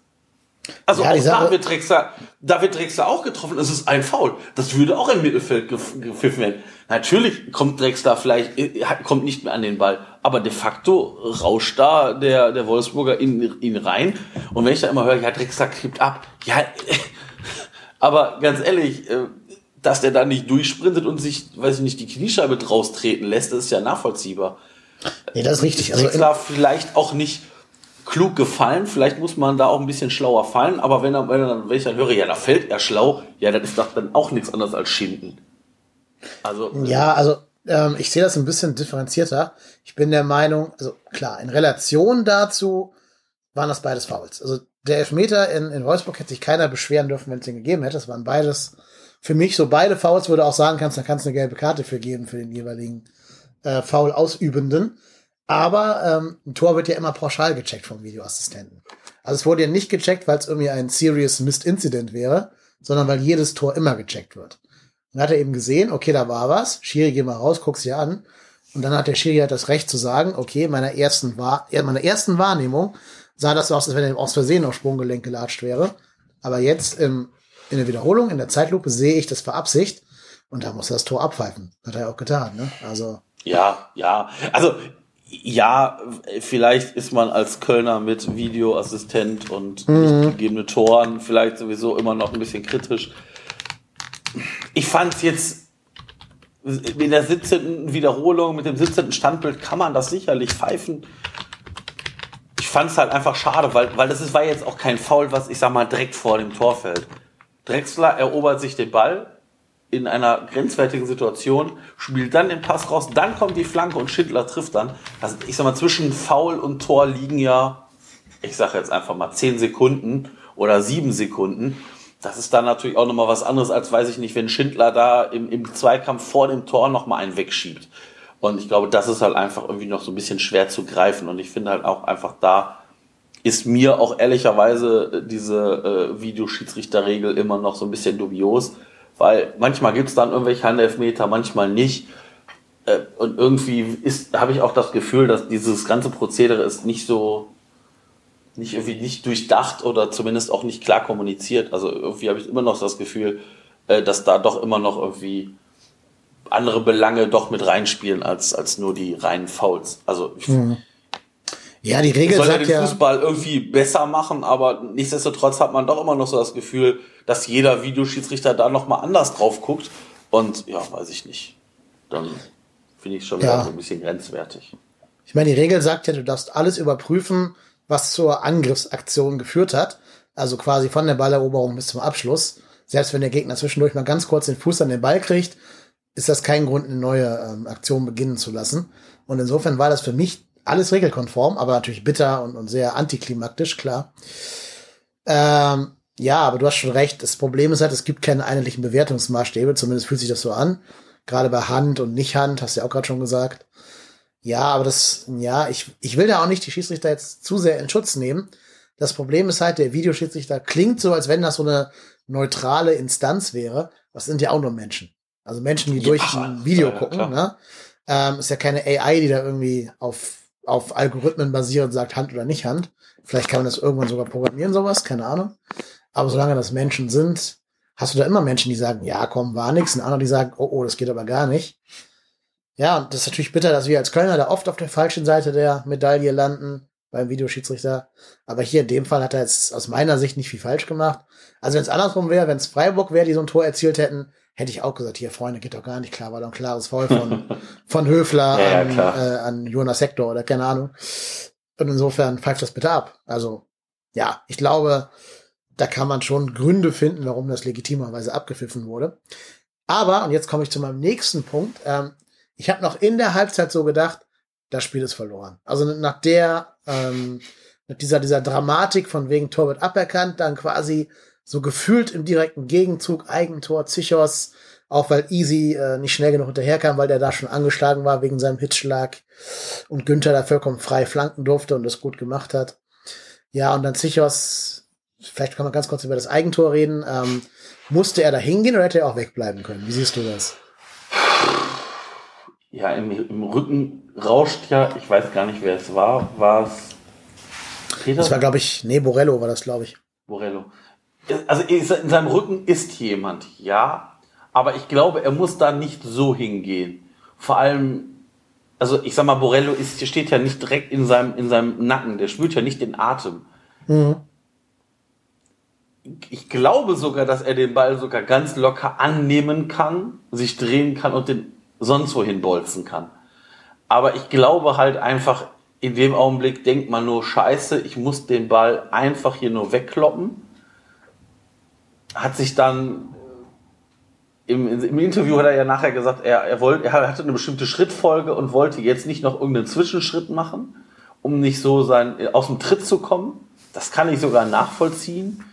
Also ja, auch da wird, Drexler, da wird Drexler auch getroffen. Es ist ein Foul. Das würde auch im Mittelfeld gepfiffen werden. Natürlich kommt Drexler vielleicht, äh, kommt nicht mehr an den Ball. Aber de facto rauscht da der, der Wolfsburger in ihn rein. Und wenn ich da immer höre, ja, Drexler kippt ab. Ja, aber ganz ehrlich, äh, dass der da nicht durchsprintet und sich, weiß ich nicht, die Kniescheibe draus treten lässt, das ist ja nachvollziehbar. Nee, das ist richtig. Also Drexler vielleicht auch nicht klug gefallen. Vielleicht muss man da auch ein bisschen schlauer fallen. Aber wenn, er, wenn, er, wenn ich dann höre, ja, da fällt er schlau, ja, dann ist das dann auch nichts anderes als Schinden. Also. Ja, also ähm, ich sehe das ein bisschen differenzierter. Ich bin der Meinung, also klar, in Relation dazu waren das beides Fouls. Also der Elfmeter in, in Wolfsburg hätte sich keiner beschweren dürfen, wenn es den gegeben hätte. Das waren beides für mich so beide Fouls, würde auch sagen kannst, da kannst du eine gelbe Karte für geben für den jeweiligen äh, Foul ausübenden. Aber ähm, ein Tor wird ja immer pauschal gecheckt vom Videoassistenten. Also es wurde ja nicht gecheckt, weil es irgendwie ein Serious Missed Incident wäre, sondern weil jedes Tor immer gecheckt wird. Dann hat er eben gesehen, okay, da war was, Schiri, geh mal raus, guck's dir an. Und dann hat der Schiri halt das Recht zu sagen, okay, meiner ersten, Wahr meiner ersten Wahrnehmung sah das so aus, als wenn er aus Versehen auf Sprunggelenk gelatscht wäre. Aber jetzt im, in der Wiederholung, in der Zeitlupe, sehe ich das für Absicht. Und da muss er das Tor abpfeifen. Hat er auch getan, ne? Also. Ja, ja. Also, ja, vielleicht ist man als Kölner mit Videoassistent und mhm. nicht gegebene Toren vielleicht sowieso immer noch ein bisschen kritisch. Ich fand es jetzt in der 17. Wiederholung mit dem 17. Standbild kann man das sicherlich pfeifen. Ich fand es halt einfach schade, weil, weil das ist, war jetzt auch kein Foul, was ich sag mal direkt vor dem Tor fällt. Drexler erobert sich den Ball, in einer grenzwertigen Situation, spielt dann den Pass raus, dann kommt die Flanke und Schindler trifft dann. Also ich sag mal, zwischen Foul und Tor liegen ja, ich sage jetzt einfach mal 10 Sekunden oder 7 Sekunden. Das ist dann natürlich auch nochmal was anderes, als weiß ich nicht, wenn Schindler da im, im Zweikampf vor dem Tor nochmal einen wegschiebt. Und ich glaube, das ist halt einfach irgendwie noch so ein bisschen schwer zu greifen. Und ich finde halt auch einfach da ist mir auch ehrlicherweise diese äh, Videoschiedsrichterregel immer noch so ein bisschen dubios weil manchmal gibt es dann irgendwelche Handelfmeter, manchmal nicht. Äh, und irgendwie habe ich auch das Gefühl, dass dieses ganze Prozedere ist nicht so, nicht irgendwie nicht durchdacht oder zumindest auch nicht klar kommuniziert. Also irgendwie habe ich immer noch das Gefühl, äh, dass da doch immer noch irgendwie andere Belange doch mit reinspielen als, als nur die reinen Fouls. Also ich, mhm. Ja, die Regel soll sagt ja den Fußball irgendwie besser machen, aber nichtsdestotrotz hat man doch immer noch so das Gefühl, dass jeder Videoschiedsrichter da noch mal anders drauf guckt und ja, weiß ich nicht. Dann finde ich schon ja. so ein bisschen grenzwertig. Ich meine, die Regel sagt ja, du darfst alles überprüfen, was zur Angriffsaktion geführt hat. Also quasi von der Balleroberung bis zum Abschluss. Selbst wenn der Gegner zwischendurch mal ganz kurz den Fuß an den Ball kriegt, ist das kein Grund, eine neue ähm, Aktion beginnen zu lassen. Und insofern war das für mich alles regelkonform, aber natürlich bitter und, und sehr antiklimaktisch, klar. Ähm, ja, aber du hast schon recht. Das Problem ist halt, es gibt keine einheitlichen Bewertungsmaßstäbe, zumindest fühlt sich das so an. Gerade bei Hand und nicht Hand, hast du ja auch gerade schon gesagt. Ja, aber das, ja, ich, ich will da auch nicht die Schiedsrichter jetzt zu sehr in Schutz nehmen. Das Problem ist halt, der Videoschiedsrichter klingt so, als wenn das so eine neutrale Instanz wäre. Das sind ja auch nur Menschen. Also Menschen, die ja, durch ein Video ja, gucken, ne? Ähm, ist ja keine AI, die da irgendwie auf auf Algorithmen basiert sagt Hand oder nicht Hand. Vielleicht kann man das irgendwann sogar programmieren, sowas, keine Ahnung. Aber solange das Menschen sind, hast du da immer Menschen, die sagen, ja, komm, war nix, und andere, die sagen, oh, oh, das geht aber gar nicht. Ja, und das ist natürlich bitter, dass wir als Kölner da oft auf der falschen Seite der Medaille landen beim Videoschiedsrichter. Aber hier in dem Fall hat er jetzt aus meiner Sicht nicht viel falsch gemacht. Also wenn es andersrum wäre, wenn es Freiburg wäre, die so ein Tor erzielt hätten, hätte ich auch gesagt, hier Freunde, geht doch gar nicht klar, war doch ein klares Foul von, von Höfler ja, an, ja, äh, an Jonas Sektor oder keine Ahnung. Und insofern pfeift das bitte ab. Also, ja, ich glaube, da kann man schon Gründe finden, warum das legitimerweise abgepfiffen wurde. Aber, und jetzt komme ich zu meinem nächsten Punkt, ähm, ich habe noch in der Halbzeit so gedacht, das Spiel ist verloren. Also nach der, ähm, nach dieser, dieser Dramatik von wegen Tor wird aberkannt, dann quasi so gefühlt im direkten Gegenzug Eigentor Zichos, auch weil Easy äh, nicht schnell genug hinterherkam, weil der da schon angeschlagen war wegen seinem Hitzschlag und Günther da vollkommen frei flanken durfte und das gut gemacht hat. Ja, und dann Zichos, vielleicht kann man ganz kurz über das Eigentor reden. Ähm, musste er da hingehen oder hätte er auch wegbleiben können? Wie siehst du das? Ja, im, im Rücken rauscht ja, ich weiß gar nicht, wer es war, war es Peter? Das war, glaube ich, nee, Borello war das, glaube ich. Borello also in seinem Rücken ist jemand, ja, aber ich glaube, er muss da nicht so hingehen. Vor allem, also ich sag mal, Borello ist, steht ja nicht direkt in seinem, in seinem Nacken, der spürt ja nicht den Atem. Mhm. Ich glaube sogar, dass er den Ball sogar ganz locker annehmen kann, sich drehen kann und den sonst wohin bolzen kann. Aber ich glaube halt einfach, in dem Augenblick denkt man nur, scheiße, ich muss den Ball einfach hier nur wegkloppen. Hat sich dann im, im Interview hat er ja nachher gesagt, er, er, wollte, er hatte eine bestimmte Schrittfolge und wollte jetzt nicht noch irgendeinen Zwischenschritt machen, um nicht so sein, aus dem Tritt zu kommen. Das kann ich sogar nachvollziehen.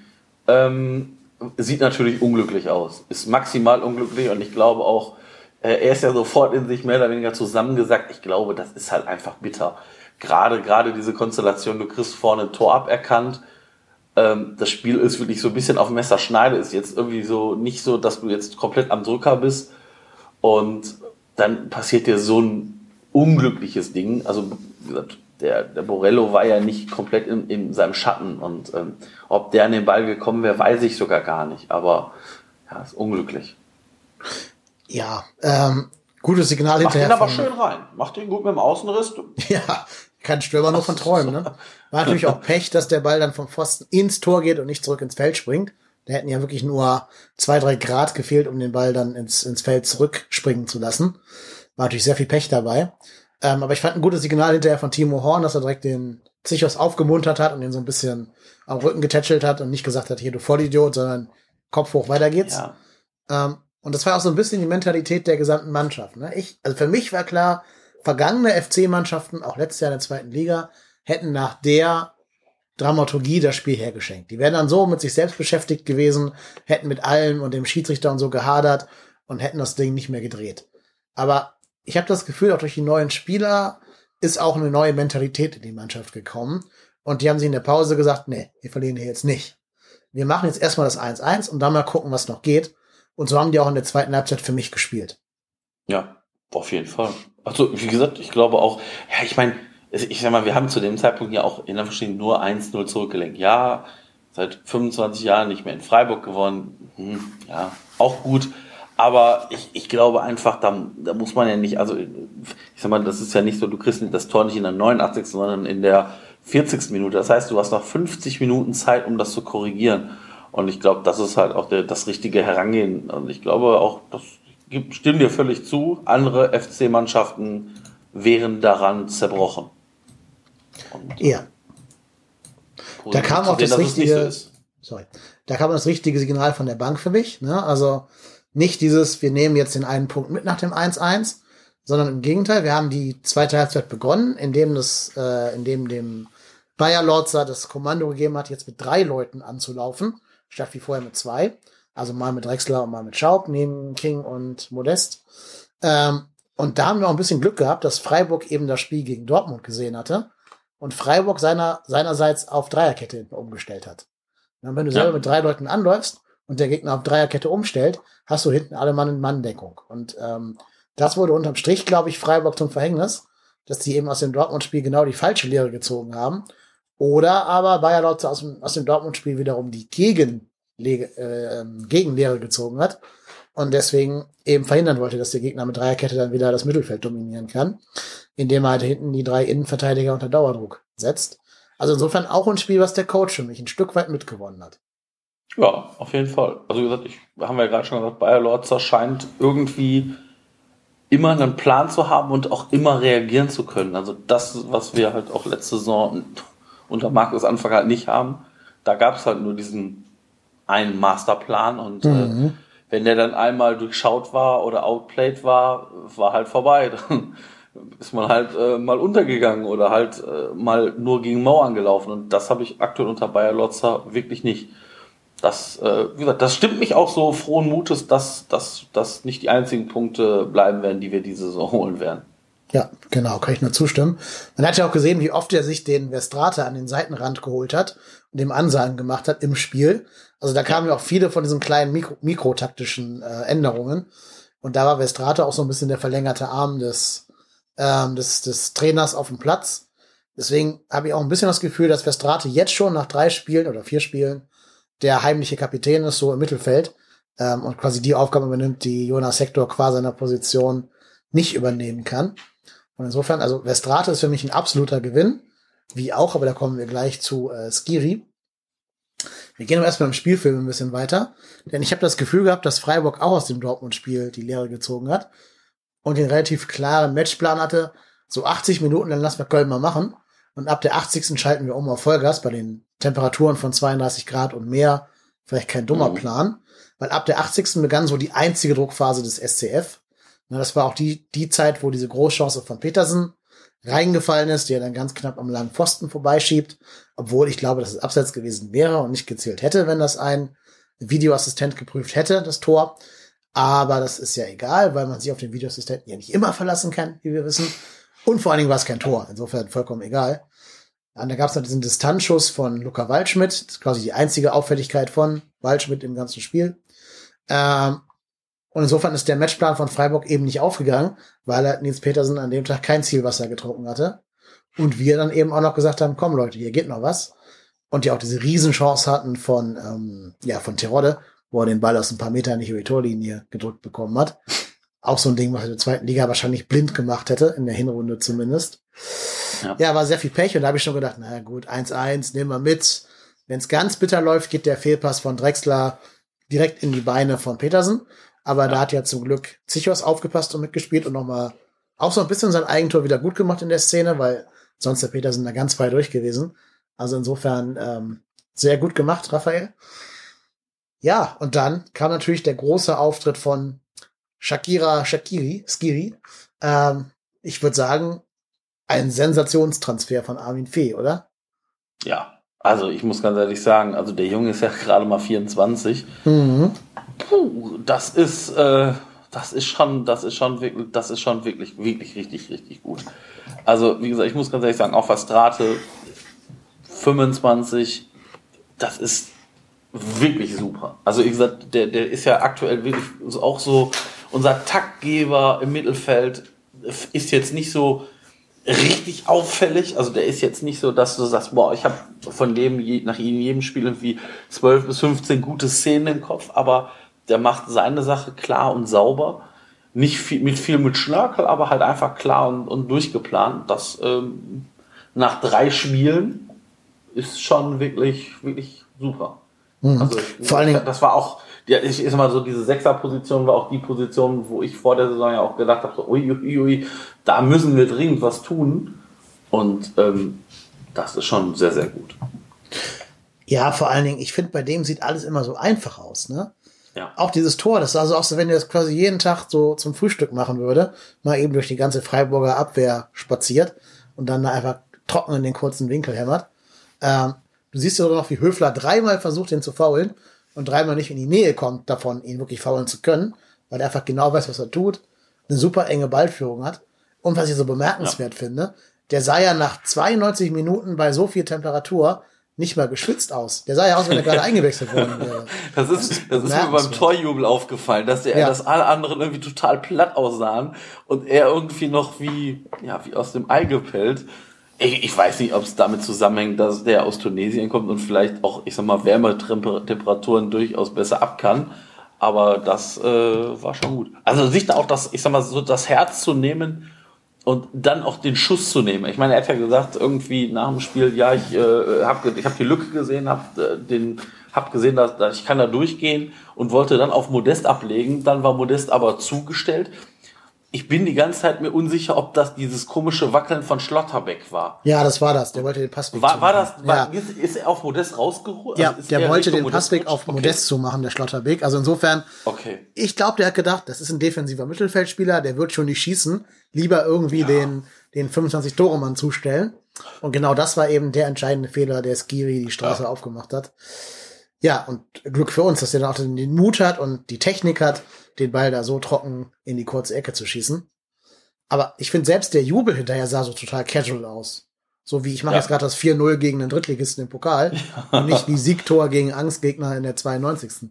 Ähm, sieht natürlich unglücklich aus. Ist maximal unglücklich und ich glaube auch, äh, er ist ja sofort in sich mehr oder weniger zusammengesagt. Ich glaube, das ist halt einfach bitter. Gerade, gerade diese Konstellation, du kriegst vorne ein Tor aberkannt, ähm, das Spiel ist wirklich so ein bisschen auf Messerschneide, ist jetzt irgendwie so nicht so, dass du jetzt komplett am Drücker bist und dann passiert dir so ein unglückliches Ding. Also, wie gesagt, der, der Borello war ja nicht komplett in, in seinem Schatten und ähm, ob der an den Ball gekommen wäre, weiß ich sogar gar nicht, aber ja, ist unglücklich. Ja, ähm, gutes Signal Macht hinterher. ihn aber schön rein. Macht ihn gut mit dem Außenriss. Ja, kann Stürmer nur von träumen, ne? War natürlich auch Pech, dass der Ball dann vom Pfosten ins Tor geht und nicht zurück ins Feld springt. Da hätten ja wirklich nur zwei, drei Grad gefehlt, um den Ball dann ins, ins Feld zurückspringen zu lassen. War natürlich sehr viel Pech dabei. Ähm, aber ich fand ein gutes Signal hinterher von Timo Horn, dass er direkt den Zichos aufgemuntert hat und ihn so ein bisschen am Rücken getätschelt hat und nicht gesagt hat, hier du Vollidiot, sondern Kopf hoch, weiter geht's. Ja. Ähm, und das war auch so ein bisschen die Mentalität der gesamten Mannschaft. Ne? Ich, also für mich war klar, vergangene FC-Mannschaften, auch letztes Jahr in der zweiten Liga, hätten nach der Dramaturgie das Spiel hergeschenkt. Die wären dann so mit sich selbst beschäftigt gewesen, hätten mit allem und dem Schiedsrichter und so gehadert und hätten das Ding nicht mehr gedreht. Aber ich habe das Gefühl, auch durch die neuen Spieler ist auch eine neue Mentalität in die Mannschaft gekommen. Und die haben sich in der Pause gesagt, nee, wir verlieren hier jetzt nicht. Wir machen jetzt erstmal das 1-1 und dann mal gucken, was noch geht. Und so haben die auch in der zweiten Halbzeit für mich gespielt. Ja, auf jeden Fall. Also, wie gesagt, ich glaube auch, ja, ich meine, ich sag mal, wir haben zu dem Zeitpunkt ja auch in der Verschiedenen nur 1-0 zurückgelenkt. Ja, seit 25 Jahren nicht mehr in Freiburg gewonnen. Hm, ja, auch gut. Aber ich, ich glaube einfach, da, da muss man ja nicht, also ich sag mal, das ist ja nicht so, du kriegst das Tor nicht in der 89., sondern in der 40. Minute. Das heißt, du hast noch 50 Minuten Zeit, um das zu korrigieren. Und ich glaube, das ist halt auch der, das richtige Herangehen. Und ich glaube auch, das gibt- stimme dir völlig zu. Andere FC-Mannschaften wären daran zerbrochen. Und Ja, Da kam auch sehen, das richtige- so sorry. Da kam das richtige Signal von der Bank für mich. Ne? Also nicht dieses, wir nehmen jetzt den einen Punkt mit nach dem 1-1, sondern im Gegenteil, wir haben die zweite Halbzeit begonnen, indem das, äh, indem dem Bayer Lorzer das Kommando gegeben hat, jetzt mit drei Leuten anzulaufen, statt wie vorher mit zwei. Also mal mit Drexler und mal mit Schaub, neben King und Modest. Ähm, und da haben wir auch ein bisschen Glück gehabt, dass Freiburg eben das Spiel gegen Dortmund gesehen hatte und Freiburg seiner, seinerseits auf Dreierkette hinten umgestellt hat. Und wenn du Ja. selber mit drei Leuten anläufst und der Gegner auf Dreierkette umstellt, hast du hinten alle Mann in Mann-Deckung. Und ähm, das wurde unterm Strich, glaube ich, Freiburg zum Verhängnis, dass die eben aus dem Dortmund-Spiel genau die falsche Lehre gezogen haben. Oder aber Bayer Lotze aus dem, aus dem Dortmund-Spiel wiederum die Gegen, äh, Gegenlehre gezogen hat und deswegen eben verhindern wollte, dass der Gegner mit Dreierkette dann wieder das Mittelfeld dominieren kann, indem er halt hinten die drei Innenverteidiger unter Dauerdruck setzt. Also insofern auch ein Spiel, was der Coach für mich ein Stück weit mitgewonnen hat. Ja, auf jeden Fall. Also wie gesagt, ich haben wir ja gerade schon gesagt, Bayer Lorzer scheint irgendwie immer einen Plan zu haben und auch immer reagieren zu können. Also das, was wir halt auch letzte Saison unter Markus Anfang halt nicht haben. Da gab es halt nur diesen einen Masterplan und Mhm. äh, wenn der dann einmal durchschaut war oder outplayed war, war halt vorbei. Dann ist man halt äh, mal untergegangen oder halt äh, mal nur gegen Mauern gelaufen. Und das habe ich aktuell unter Bayer Lotzer wirklich nicht. Das, äh, wie gesagt, das stimmt mich auch so frohen Mutes, dass dass das nicht die einzigen Punkte bleiben werden, die wir diese Saison holen werden. Ja, genau, kann ich nur zustimmen. Man hat ja auch gesehen, wie oft er sich den Verstrate an den Seitenrand geholt hat und dem Ansagen gemacht hat im Spiel. Also da kamen ja auch viele von diesen kleinen Mikro mikrotaktischen äh, Änderungen. Und da war Verstrate auch so ein bisschen der verlängerte Arm des, ähm, des, des Trainers auf dem Platz. Deswegen habe ich auch ein bisschen das Gefühl, dass Verstrate jetzt schon nach drei Spielen oder vier Spielen der heimliche Kapitän ist, so im Mittelfeld, ähm, und quasi die Aufgabe übernimmt, die Jonas Hector qua seiner Position nicht übernehmen kann. Und insofern, also Verstrate ist für mich ein absoluter Gewinn, wie auch, aber da kommen wir gleich zu äh, Skiri. Wir gehen aber erstmal im Spielfilm ein bisschen weiter, denn ich habe das Gefühl gehabt, dass Freiburg auch aus dem Dortmund-Spiel die Lehre gezogen hat und den relativ klaren Matchplan hatte, so 80 Minuten, dann lassen wir Köln mal machen. Und ab der 80. schalten wir um auf Vollgas bei den Temperaturen von 32 Grad und mehr. Vielleicht kein dummer Mhm. Plan. Weil ab der 80. begann so die einzige Druckphase des SCF. Na, das war auch die, die Zeit, wo diese Großchance von Petersen reingefallen ist, die er dann ganz knapp am langen Pfosten vorbeischiebt. Obwohl ich glaube, dass es abseits gewesen wäre und nicht gezählt hätte, wenn das ein Videoassistent geprüft hätte, das Tor. Aber das ist ja egal, weil man sich auf den Videoassistenten ja nicht immer verlassen kann, wie wir wissen. Und vor allen Dingen war es kein Tor. Insofern vollkommen egal. Und da gab es noch diesen Distanzschuss von Luca Waldschmidt. Das ist quasi die einzige Auffälligkeit von Waldschmidt im ganzen Spiel. Ähm, und insofern ist der Matchplan von Freiburg eben nicht aufgegangen, weil er Nils Petersen an dem Tag kein Zielwasser getrunken hatte. Und wir dann eben auch noch gesagt haben, komm Leute, hier geht noch was. Und ja auch diese Riesenchance hatten von, ähm, ja, von Terodde, wo er den Ball aus ein paar Metern nicht über die Torlinie gedrückt bekommen hat. Auch so ein Ding, was er in der zweiten Liga wahrscheinlich blind gemacht hätte, in der Hinrunde zumindest. Ja. Ja, war sehr viel Pech und da habe ich schon gedacht, naja gut, 1-1, nehmen wir mit. Wenn es ganz bitter läuft, geht der Fehlpass von Drexler direkt in die Beine von Petersen. Aber da hat ja zum Glück Zichos aufgepasst und mitgespielt und nochmal auch so ein bisschen sein Eigentor wieder gut gemacht in der Szene, weil sonst der Petersen da ganz frei durch gewesen. Also insofern ähm, sehr gut gemacht, Raphael. Ja, und dann kam natürlich der große Auftritt von Shakira Shakiri, Skiri. Ähm, ich würde sagen, ein Sensationstransfer von Armin Fee, oder? Ja, also ich muss ganz ehrlich sagen, also der Junge ist ja gerade mal 24. Mhm. Puh, das ist, äh, das ist schon, das ist schon wirklich, das ist schon wirklich, wirklich richtig, richtig gut. Also, wie gesagt, ich muss ganz ehrlich sagen, auch Verstrate 25, das ist wirklich super. Also, wie gesagt, der, der ist ja aktuell wirklich auch so unser Taktgeber im Mittelfeld, ist jetzt nicht so richtig auffällig. Also der ist jetzt nicht so, dass du sagst, boah, ich habe von dem je, nach jedem Spiel irgendwie 12 bis 15 gute Szenen im Kopf, aber der macht seine Sache klar und sauber. Nicht viel, mit viel mit Schnörkel, aber halt einfach klar und, und durchgeplant. Das ähm, nach drei Spielen ist schon wirklich, wirklich super. Also Mhm. Vor allen Dingen- das war auch, ja, ich ist mal so, diese Sechser-Position war auch die Position, wo ich vor der Saison ja auch gedacht habe, so, ui, ui, ui, da müssen wir dringend was tun. Und ähm, das ist schon sehr, sehr gut. Ja, vor allen Dingen, ich finde, bei dem sieht alles immer so einfach aus, ne? Ja. Auch dieses Tor, das sah so aus, als wenn er das quasi jeden Tag so zum Frühstück machen würde, mal eben durch die ganze Freiburger Abwehr spaziert und dann da einfach trocken in den kurzen Winkel hämmert. Ähm, du siehst ja noch, wie Höfler dreimal versucht, ihn zu faulen und dreimal nicht in die Nähe kommt davon, ihn wirklich faulen zu können, weil er einfach genau weiß, was er tut, eine super enge Ballführung hat. Und was ich so bemerkenswert finde, der sah ja nach 92 Minuten bei so viel Temperatur nicht mal geschwitzt aus. Der sah ja aus, wenn er gerade eingewechselt worden wäre. Das ist, das ist mir beim. Torjubel aufgefallen, dass der, Ja. dass alle anderen irgendwie total platt aussahen und er irgendwie noch wie, ja, wie aus dem Ei gepellt. Ich, ich weiß nicht, ob es damit zusammenhängt, dass der aus Tunesien kommt und vielleicht auch, ich sag mal, Wärmetemperaturen durchaus besser ab kann. Aber das äh, war schon gut. Also sich da auch das, ich sag mal, so das Herz zu nehmen und dann auch den Schuss zu nehmen. Ich meine, er hat ja gesagt, irgendwie nach dem Spiel, ja, ich äh, habe ich hab die Lücke gesehen, habe äh, den hab gesehen, dass, dass ich kann da durchgehen und wollte dann auf Modest ablegen. Dann war Modest aber zugestellt. Ich bin die ganze Zeit mir unsicher, ob das dieses komische Wackeln von Schlotterbeck war. Ja, das war das. Der wollte den Passweg War, war das, war, ja. ist, ist er auf Modest rausgeholt? ja, Also der er wollte den Passweg auf Modest zumachen, der Schlotterbeck. Also insofern, Okay. ich glaube, der hat gedacht, das ist ein defensiver Mittelfeldspieler, der wird schon nicht schießen. Lieber irgendwie den, den 25-Tore-Mann zustellen. Und genau das war eben der entscheidende Fehler, der Skiri die Straße Ja. aufgemacht hat. Ja, und Glück für uns, dass er dann auch den Mut hat und die Technik hat, den Ball da so trocken in die kurze Ecke zu schießen. Aber ich finde, selbst der Jubel hinterher sah so total casual aus. So wie ich mache Ja. jetzt gerade das 4-0 gegen den Drittligisten im Pokal und nicht wie Siegtor gegen Angstgegner in der 92.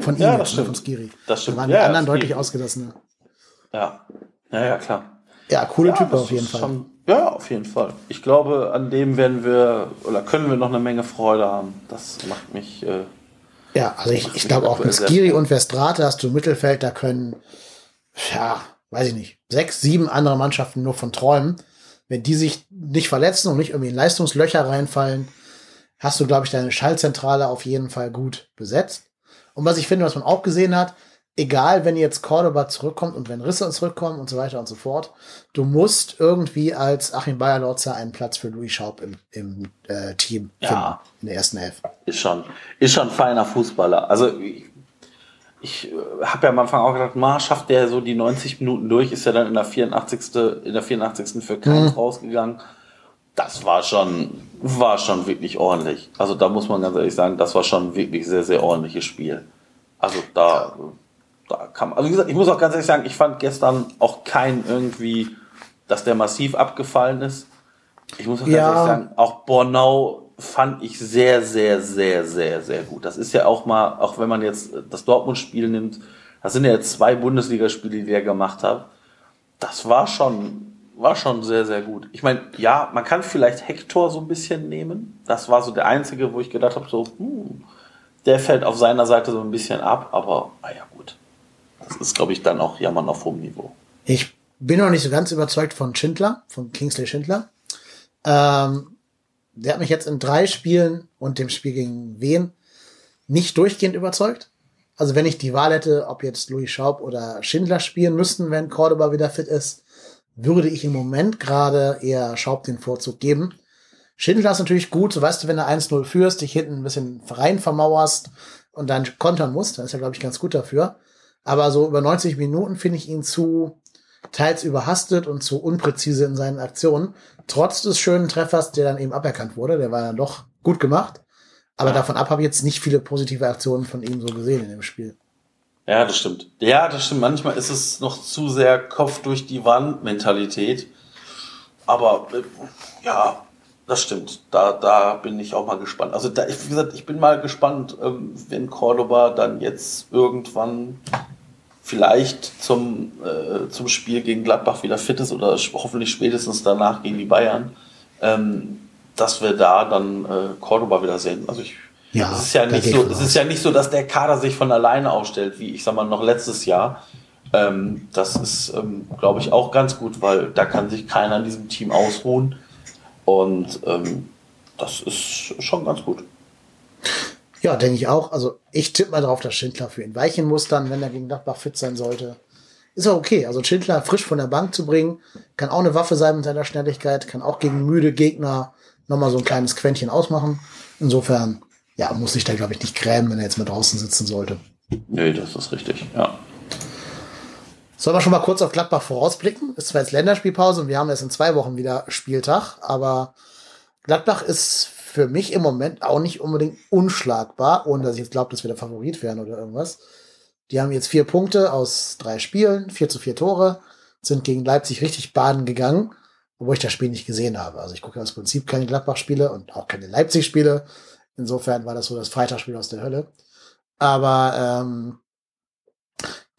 Von ihm, Ja, das ne, stimmt. von Skiri. Das stimmt. Da waren Ja, die anderen deutlich ausgelassener. Ja. Ja, ja, klar. Ja, coole Ja, Typ das auf jeden Fall. Schon, ja, auf jeden Fall. Ich glaube, an dem werden wir oder können wir noch eine Menge Freude haben. Das macht mich. Äh, Ja, also ich, ich glaube auch mit Skiri und Verstrate hast du im Mittelfeld, da können, ja, weiß ich nicht, sechs, sieben andere Mannschaften nur von träumen. Wenn die sich nicht verletzen und nicht irgendwie in Leistungslöcher reinfallen, hast du, glaube ich, deine Schallzentrale auf jeden Fall gut besetzt. Und was ich finde, was man auch gesehen hat, egal, wenn jetzt Cordoba zurückkommt und wenn Risse zurückkommen und so weiter und so fort, du musst irgendwie als Achim Bayerlotzer einen Platz für Louis Schaub im, im äh, Team Ja. finden, in der ersten Elf. Ist schon, ist schon ein feiner Fußballer. Also ich, ich habe ja am Anfang auch gedacht, ma, schafft der so die 90 Minuten durch, ist ja dann in der 84. in der 84. für keins rausgegangen. Das war schon, war schon wirklich ordentlich. Also da muss man ganz ehrlich sagen, das war schon wirklich sehr, sehr ordentliches Spiel. Also da, da kann man, also wie gesagt, ich muss auch ganz ehrlich sagen, ich fand gestern auch keinen irgendwie, dass der massiv abgefallen ist. Ich muss auch ganz Ja. ehrlich sagen, auch Bornau fand ich sehr, sehr, sehr, sehr, sehr gut. Das ist ja auch mal, auch wenn man jetzt das Dortmund-Spiel nimmt, das sind ja jetzt zwei Bundesligaspiele, die er gemacht hat. Das war schon, war schon sehr, sehr gut. Ich meine, ja, man kann vielleicht Hector so ein bisschen nehmen. Das war so der einzige, wo ich gedacht habe, so, hm, der fällt auf seiner Seite so ein bisschen ab, aber naja, gut. Das ist, glaube ich, dann auch Jammern auf hohem Niveau. Ich bin noch nicht so ganz überzeugt von Schindler, von Kingsley Schindler. Ähm, der hat mich jetzt in drei Spielen und dem Spiel gegen Wien nicht durchgehend überzeugt. Also wenn ich die Wahl hätte, ob jetzt Louis Schaub oder Schindler spielen müssten, wenn Cordoba wieder fit ist, würde ich im Moment gerade eher Schaub den Vorzug geben. Schindler ist natürlich gut, so weißt du, wenn du 1-0 führst, dich hinten ein bisschen rein vermauerst und dann kontern musst, dann ist er, glaube ich, ganz gut dafür. Aber so über 90 Minuten finde ich ihn zu teils überhastet und zu unpräzise in seinen Aktionen. Trotz des schönen Treffers, der dann eben aberkannt wurde, der war dann doch gut gemacht. Aber davon ab habe ich jetzt nicht viele positive Aktionen von ihm so gesehen in dem Spiel. Ja, das stimmt. Ja, das stimmt. Manchmal ist es noch zu sehr Kopf durch die Wand Mentalität. Aber äh, ja, das stimmt. Da, da bin ich auch mal gespannt. Also da, wie gesagt, ich bin mal gespannt, ähm, wenn Cordoba dann jetzt irgendwann vielleicht zum, äh, zum Spiel gegen Gladbach wieder fit ist oder hoffentlich spätestens danach gegen die Bayern, ähm, dass wir da dann äh, Cordoba wieder sehen. Also ich, Ja, es ist ja nicht so, es ist ja nicht so, dass der Kader sich von alleine aufstellt, wie ich sag mal noch letztes Jahr. Ähm, das ist, ähm, glaube ich, auch ganz gut, weil da kann sich keiner in diesem Team ausruhen. Und ähm, das ist schon ganz gut. Ja, denke ich auch. Also ich tippe mal drauf, dass Schindler für ihn weichen muss dann, wenn er gegen Gladbach fit sein sollte. Ist auch okay. Also Schindler frisch von der Bank zu bringen, kann auch eine Waffe sein mit seiner Schnelligkeit, kann auch gegen müde Gegner nochmal so ein kleines Quäntchen ausmachen. Insofern, ja, muss sich da, glaube ich, nicht grämen, wenn er jetzt mal draußen sitzen sollte. Nee, das ist richtig, ja. Sollen wir schon mal kurz auf Gladbach vorausblicken? Ist zwar jetzt Länderspielpause und wir haben jetzt in zwei Wochen wieder Spieltag, aber Gladbach ist für mich im Moment auch nicht unbedingt unschlagbar, ohne dass ich jetzt glaube, dass wir der Favorit wären oder irgendwas. Die haben jetzt vier Punkte aus drei Spielen, vier zu vier Tore, sind gegen Leipzig richtig baden gegangen, obwohl ich das Spiel nicht gesehen habe. Also ich gucke aus Prinzip keine Gladbach-Spiele und auch keine Leipzig-Spiele. Insofern war das so das Freitagsspiel aus der Hölle. Aber ähm,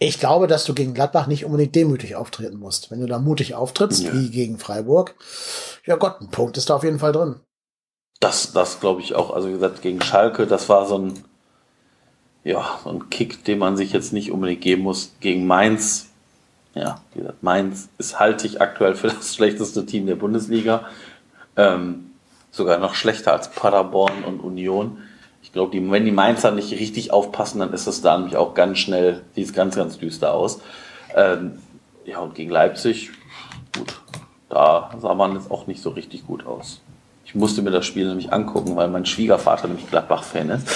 ich glaube, dass du gegen Gladbach nicht unbedingt demütig auftreten musst. Wenn du da mutig auftrittst, Ja. wie gegen Freiburg, ja Gott, ein Punkt ist da auf jeden Fall drin. Das, das glaube ich auch. Also wie gesagt, gegen Schalke, das war so ein, ja, so ein Kick, den man sich jetzt nicht unbedingt geben muss. Gegen Mainz, ja, wie gesagt, Mainz ist halte ich aktuell für das schlechteste Team der Bundesliga. Ähm, sogar noch schlechter als Paderborn und Union. Ich glaube, die, wenn die Mainzer nicht richtig aufpassen, dann ist es da nämlich auch ganz schnell, sieht es ganz, ganz düster aus. Ähm, ja, und gegen Leipzig, gut, da sah man jetzt auch nicht so richtig gut aus. Ich musste mir das Spiel nämlich angucken, weil mein Schwiegervater nämlich Gladbach-Fan ist.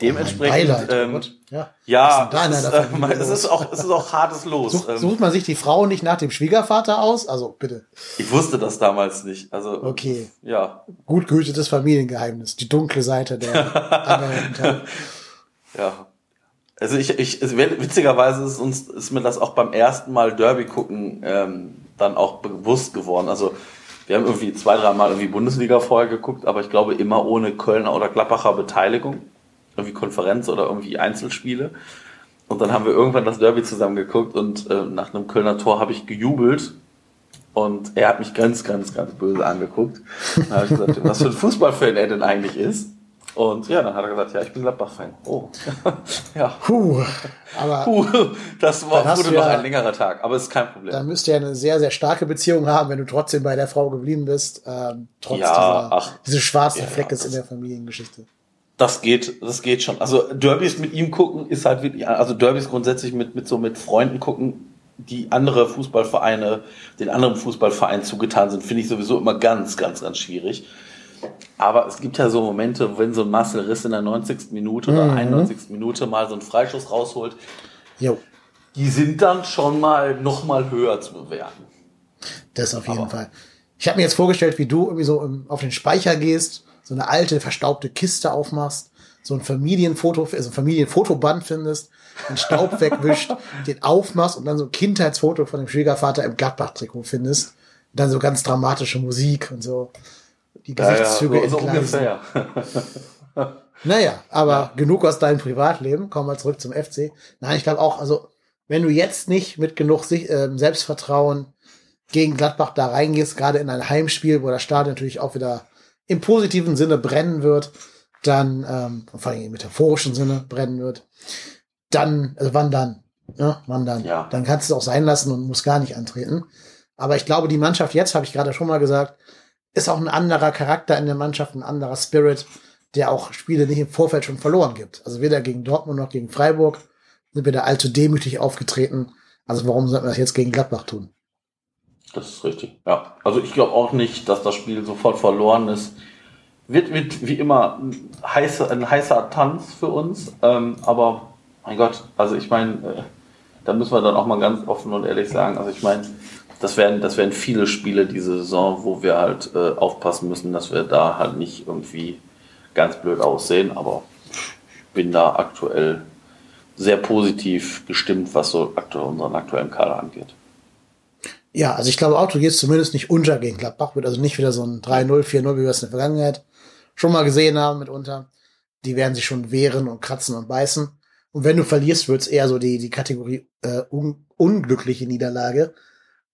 Dementsprechend, oh ähm, Gott. Ja, ja, da in es ist, äh, es, ist auch, es ist auch hartes Los. Sucht, Ähm, sucht man sich die Frau nicht nach dem Schwiegervater aus? Also bitte. ich wusste das damals nicht. Also, Okay. ja, Gut gehütetes Familiengeheimnis. Die dunkle Seite der Anwältin. Ja. Also ich, ich witzigerweise ist uns ist mir das auch beim ersten Mal Derby gucken ähm, dann auch bewusst geworden. Also wir haben irgendwie zwei, dreimal irgendwie Bundesliga vorher geguckt, aber ich glaube immer ohne Kölner oder Gladbacher Beteiligung. Irgendwie Konferenz oder irgendwie Einzelspiele. Und dann haben wir irgendwann das Derby zusammen geguckt und äh, nach einem Kölner Tor habe ich gejubelt. Und er hat mich ganz, ganz, ganz böse angeguckt. Dann habe ich gesagt, was für ein Fußballfan er denn eigentlich ist. Und ja, dann hat er gesagt, ja, ich bin Gladbach-Fan. Oh. ja. Puh. Aber Puh, das war, Dann wurde du noch ja- ein längerer Tag, aber es ist kein Problem. da müsst ihr eine sehr, sehr starke Beziehung haben, wenn du trotzdem bei der Frau geblieben bist, ähm, trotz Ja, dieser, ach. dieses schwarzen Ja, Fleckes das- in der Familiengeschichte. Das geht, das geht schon. Also Derbys mit ihm gucken ist halt wirklich, also Derbys grundsätzlich mit, mit so mit Freunden gucken, die andere Fußballvereine, den anderen Fußballvereinen zugetan sind, finde ich sowieso immer ganz, ganz, ganz schwierig. Aber es gibt ja so Momente, wenn so ein Marcel Riss in der 90. Minute oder Mhm. 91. Minute mal so einen Freischuss rausholt, Jo, die sind dann schon mal noch mal höher zu bewerten. das auf jeden Aber- Fall. Ich habe mir jetzt vorgestellt, wie du irgendwie so im, auf den Speicher gehst, so eine alte, verstaubte Kiste aufmachst, so ein Familienfoto, also ein Familienfotoband findest, den Staub wegwischt, den aufmachst und dann so ein Kindheitsfoto von dem Schwiegervater im Gladbach-Trikot findest. Und dann so ganz dramatische Musik und so. Die Gesichtszüge so, so entgleisen. ungefähr. Naja, aber genug aus deinem Privatleben. Kommen wir zurück zum FC. Nein, ich glaube auch, also wenn du jetzt nicht mit genug sich, ähm, Selbstvertrauen gegen Gladbach da reingehst, gerade in ein Heimspiel, wo das Stadion natürlich auch wieder im positiven Sinne brennen wird, dann, ähm, vor allem im metaphorischen Sinne brennen wird, dann, also wann dann? Ne? Wann dann? Ja. Dann kannst du es auch sein lassen und musst gar nicht antreten. Aber ich glaube, die Mannschaft jetzt, habe ich gerade schon mal gesagt, ist auch ein anderer Charakter in der Mannschaft, ein anderer Spirit, der auch Spiele nicht im Vorfeld schon verloren gibt. Also weder gegen Dortmund noch gegen Freiburg sind wir da allzu demütig aufgetreten. Also warum sollten wir das jetzt gegen Gladbach tun? Das ist richtig. Ja. Also ich glaube auch nicht, dass das Spiel sofort verloren ist. Wird, wird wie immer ein heißer, ein heißer Tanz für uns. Ähm, aber mein Gott, also ich meine, äh, da müssen wir dann auch mal ganz offen und ehrlich sagen. Also ich meine, das werden, das werden viele Spiele diese Saison, wo wir halt äh, aufpassen müssen, dass wir da halt nicht irgendwie ganz blöd aussehen. Aber ich bin da aktuell sehr positiv gestimmt, was so aktuell unseren aktuellen Kader angeht. Ja, also ich glaube auch, du gehst zumindest nicht unter gegen Gladbach, wird also nicht wieder so ein 3-0, 4-0, wie wir es in der Vergangenheit schon mal gesehen haben mitunter. Die werden sich schon wehren und kratzen und beißen. Und wenn du verlierst, wird's eher so die, die Kategorie äh, un unglückliche Niederlage.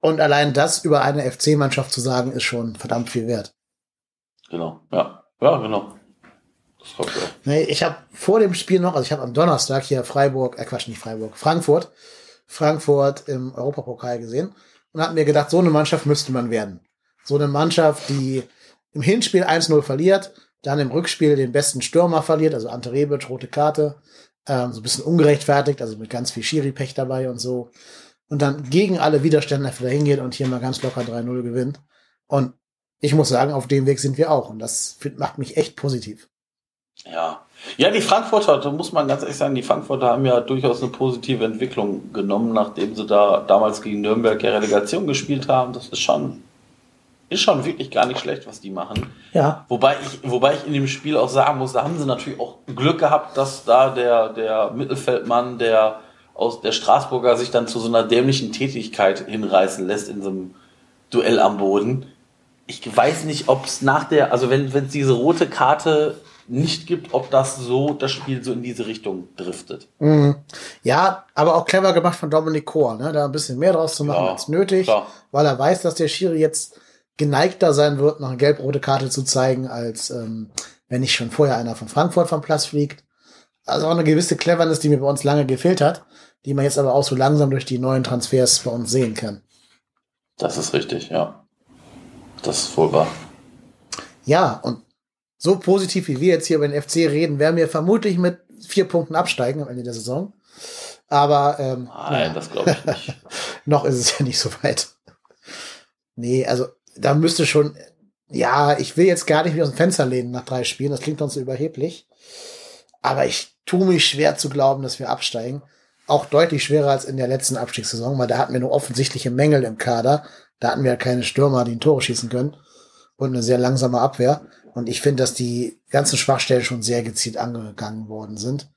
Und allein das über eine FC-Mannschaft zu sagen, ist schon verdammt viel wert. Genau, ja. Ja, genau. Das ich auch. Nee, ich habe vor dem Spiel noch, also ich habe am Donnerstag hier Freiburg, äh Quatsch, nicht Freiburg, Frankfurt, Frankfurt im Europapokal gesehen und habe mir gedacht, so eine Mannschaft müsste man werden. So eine Mannschaft, die im Hinspiel 1-0 verliert, dann im Rückspiel den besten Stürmer verliert, also Ante Rebic, rote Karte, ähm, so ein bisschen ungerechtfertigt, also mit ganz viel Schiri-Pech dabei und so. Und dann gegen alle Widerstände einfach dahin geht und hier mal ganz locker 3-0 gewinnt. Und ich muss sagen, auf dem Weg sind wir auch. Und das macht mich echt positiv. Ja. Ja, die Frankfurter, da muss man ganz ehrlich sagen, die Frankfurter haben ja durchaus eine positive Entwicklung genommen, nachdem sie da damals gegen Nürnberg ja Relegation gespielt haben. Das ist schon, ist schon wirklich gar nicht schlecht, was die machen. Ja, Wobei ich, wobei ich in dem Spiel auch sagen muss, da haben sie natürlich auch Glück gehabt, dass da der, der Mittelfeldmann, der aus der Straßburger sich dann zu so einer dämlichen Tätigkeit hinreißen lässt in so einem Duell am Boden. Ich weiß nicht, ob es nach der, also wenn es diese rote Karte nicht gibt, ob das so das Spiel so in diese Richtung driftet. Mhm. Ja, aber auch clever gemacht von Dominik Kor, ne? da ein bisschen mehr draus zu machen Ja, als nötig, klar. weil er weiß, dass der Schiri jetzt geneigter sein wird, noch eine gelb-rote Karte zu zeigen, als ähm, wenn nicht schon vorher einer von Frankfurt vom Platz fliegt. Also auch eine gewisse Cleverness, die mir bei uns lange gefehlt hat, die man jetzt aber auch so langsam durch die neuen Transfers bei uns sehen kann. Das ist richtig, ja. Das ist wohl wahr. Ja, und so positiv wie wir jetzt hier über den FC reden, werden wir vermutlich mit vier Punkten absteigen am Ende der Saison. Aber ähm, Nein, das glaube ich nicht. noch ist es ja nicht so weit. Nee, also da müsste schon, ja, ich will jetzt gar nicht wieder aus dem Fenster lehnen nach drei Spielen, das klingt uns so überheblich. Aber ich tue mich schwer zu glauben, dass wir absteigen. Auch deutlich schwerer als in der letzten Abstiegssaison, weil da hatten wir nur offensichtliche Mängel im Kader. Da hatten wir keine Stürmer, die ein Tore schießen können. Und eine sehr langsame Abwehr. Und ich finde, dass die ganzen Schwachstellen schon sehr gezielt angegangen worden sind.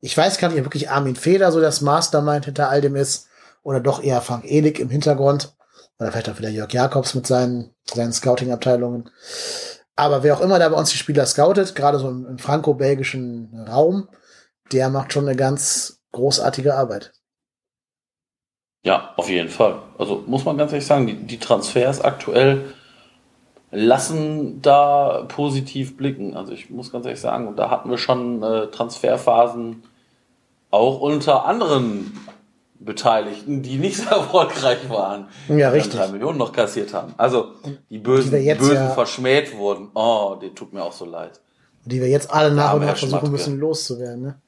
Ich weiß gar nicht, ob wirklich Armin Feder so das Mastermind hinter all dem ist. Oder doch eher Frank Ehlig im Hintergrund. Oder vielleicht auch wieder Jörg Jakobs mit seinen, seinen Scouting-Abteilungen. Aber wer auch immer da bei uns die Spieler scoutet, gerade so im, im franco-belgischen Raum, der macht schon eine ganz großartige Arbeit. Ja, auf jeden Fall. Also muss man ganz ehrlich sagen, die, die Transfers aktuell lassen da positiv blicken. Also ich muss ganz ehrlich sagen, da hatten wir schon äh, Transferphasen auch unter anderen Beteiligten, die nicht so erfolgreich waren. Ja, die richtig. drei Millionen noch kassiert haben. Also die Bösen, Die Bösen ja- verschmäht wurden. Oh, den tut mir auch so leid. Die wir jetzt alle nach und nach versuchen müssen loszuwerden. Ne?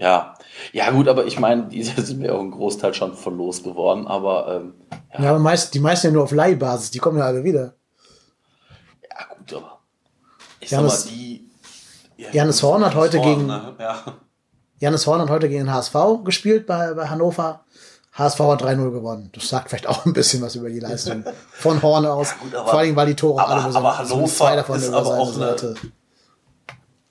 Ja. Ja, gut, aber ich meine, die sind wir auch einen Großteil schon von losgeworden, aber ähm, ja, Ja, aber meist, die meisten ja nur auf Leihbasis, die kommen ja alle wieder. ja gut, aber ich Janis- sag mal, die. Ja, Janis Horn hat heute Horn, gegen- Ne? Ja. Janis Horn hat heute gegen den HSV gespielt bei, bei Hannover. HSV hat 3-0 gewonnen. Das sagt vielleicht auch ein bisschen was über die Leistung von Horn aus. gut, aber- Vor allem, weil die Tore aber- alle besonders aber Hannover zwei davon ist aber auch eine- Seite.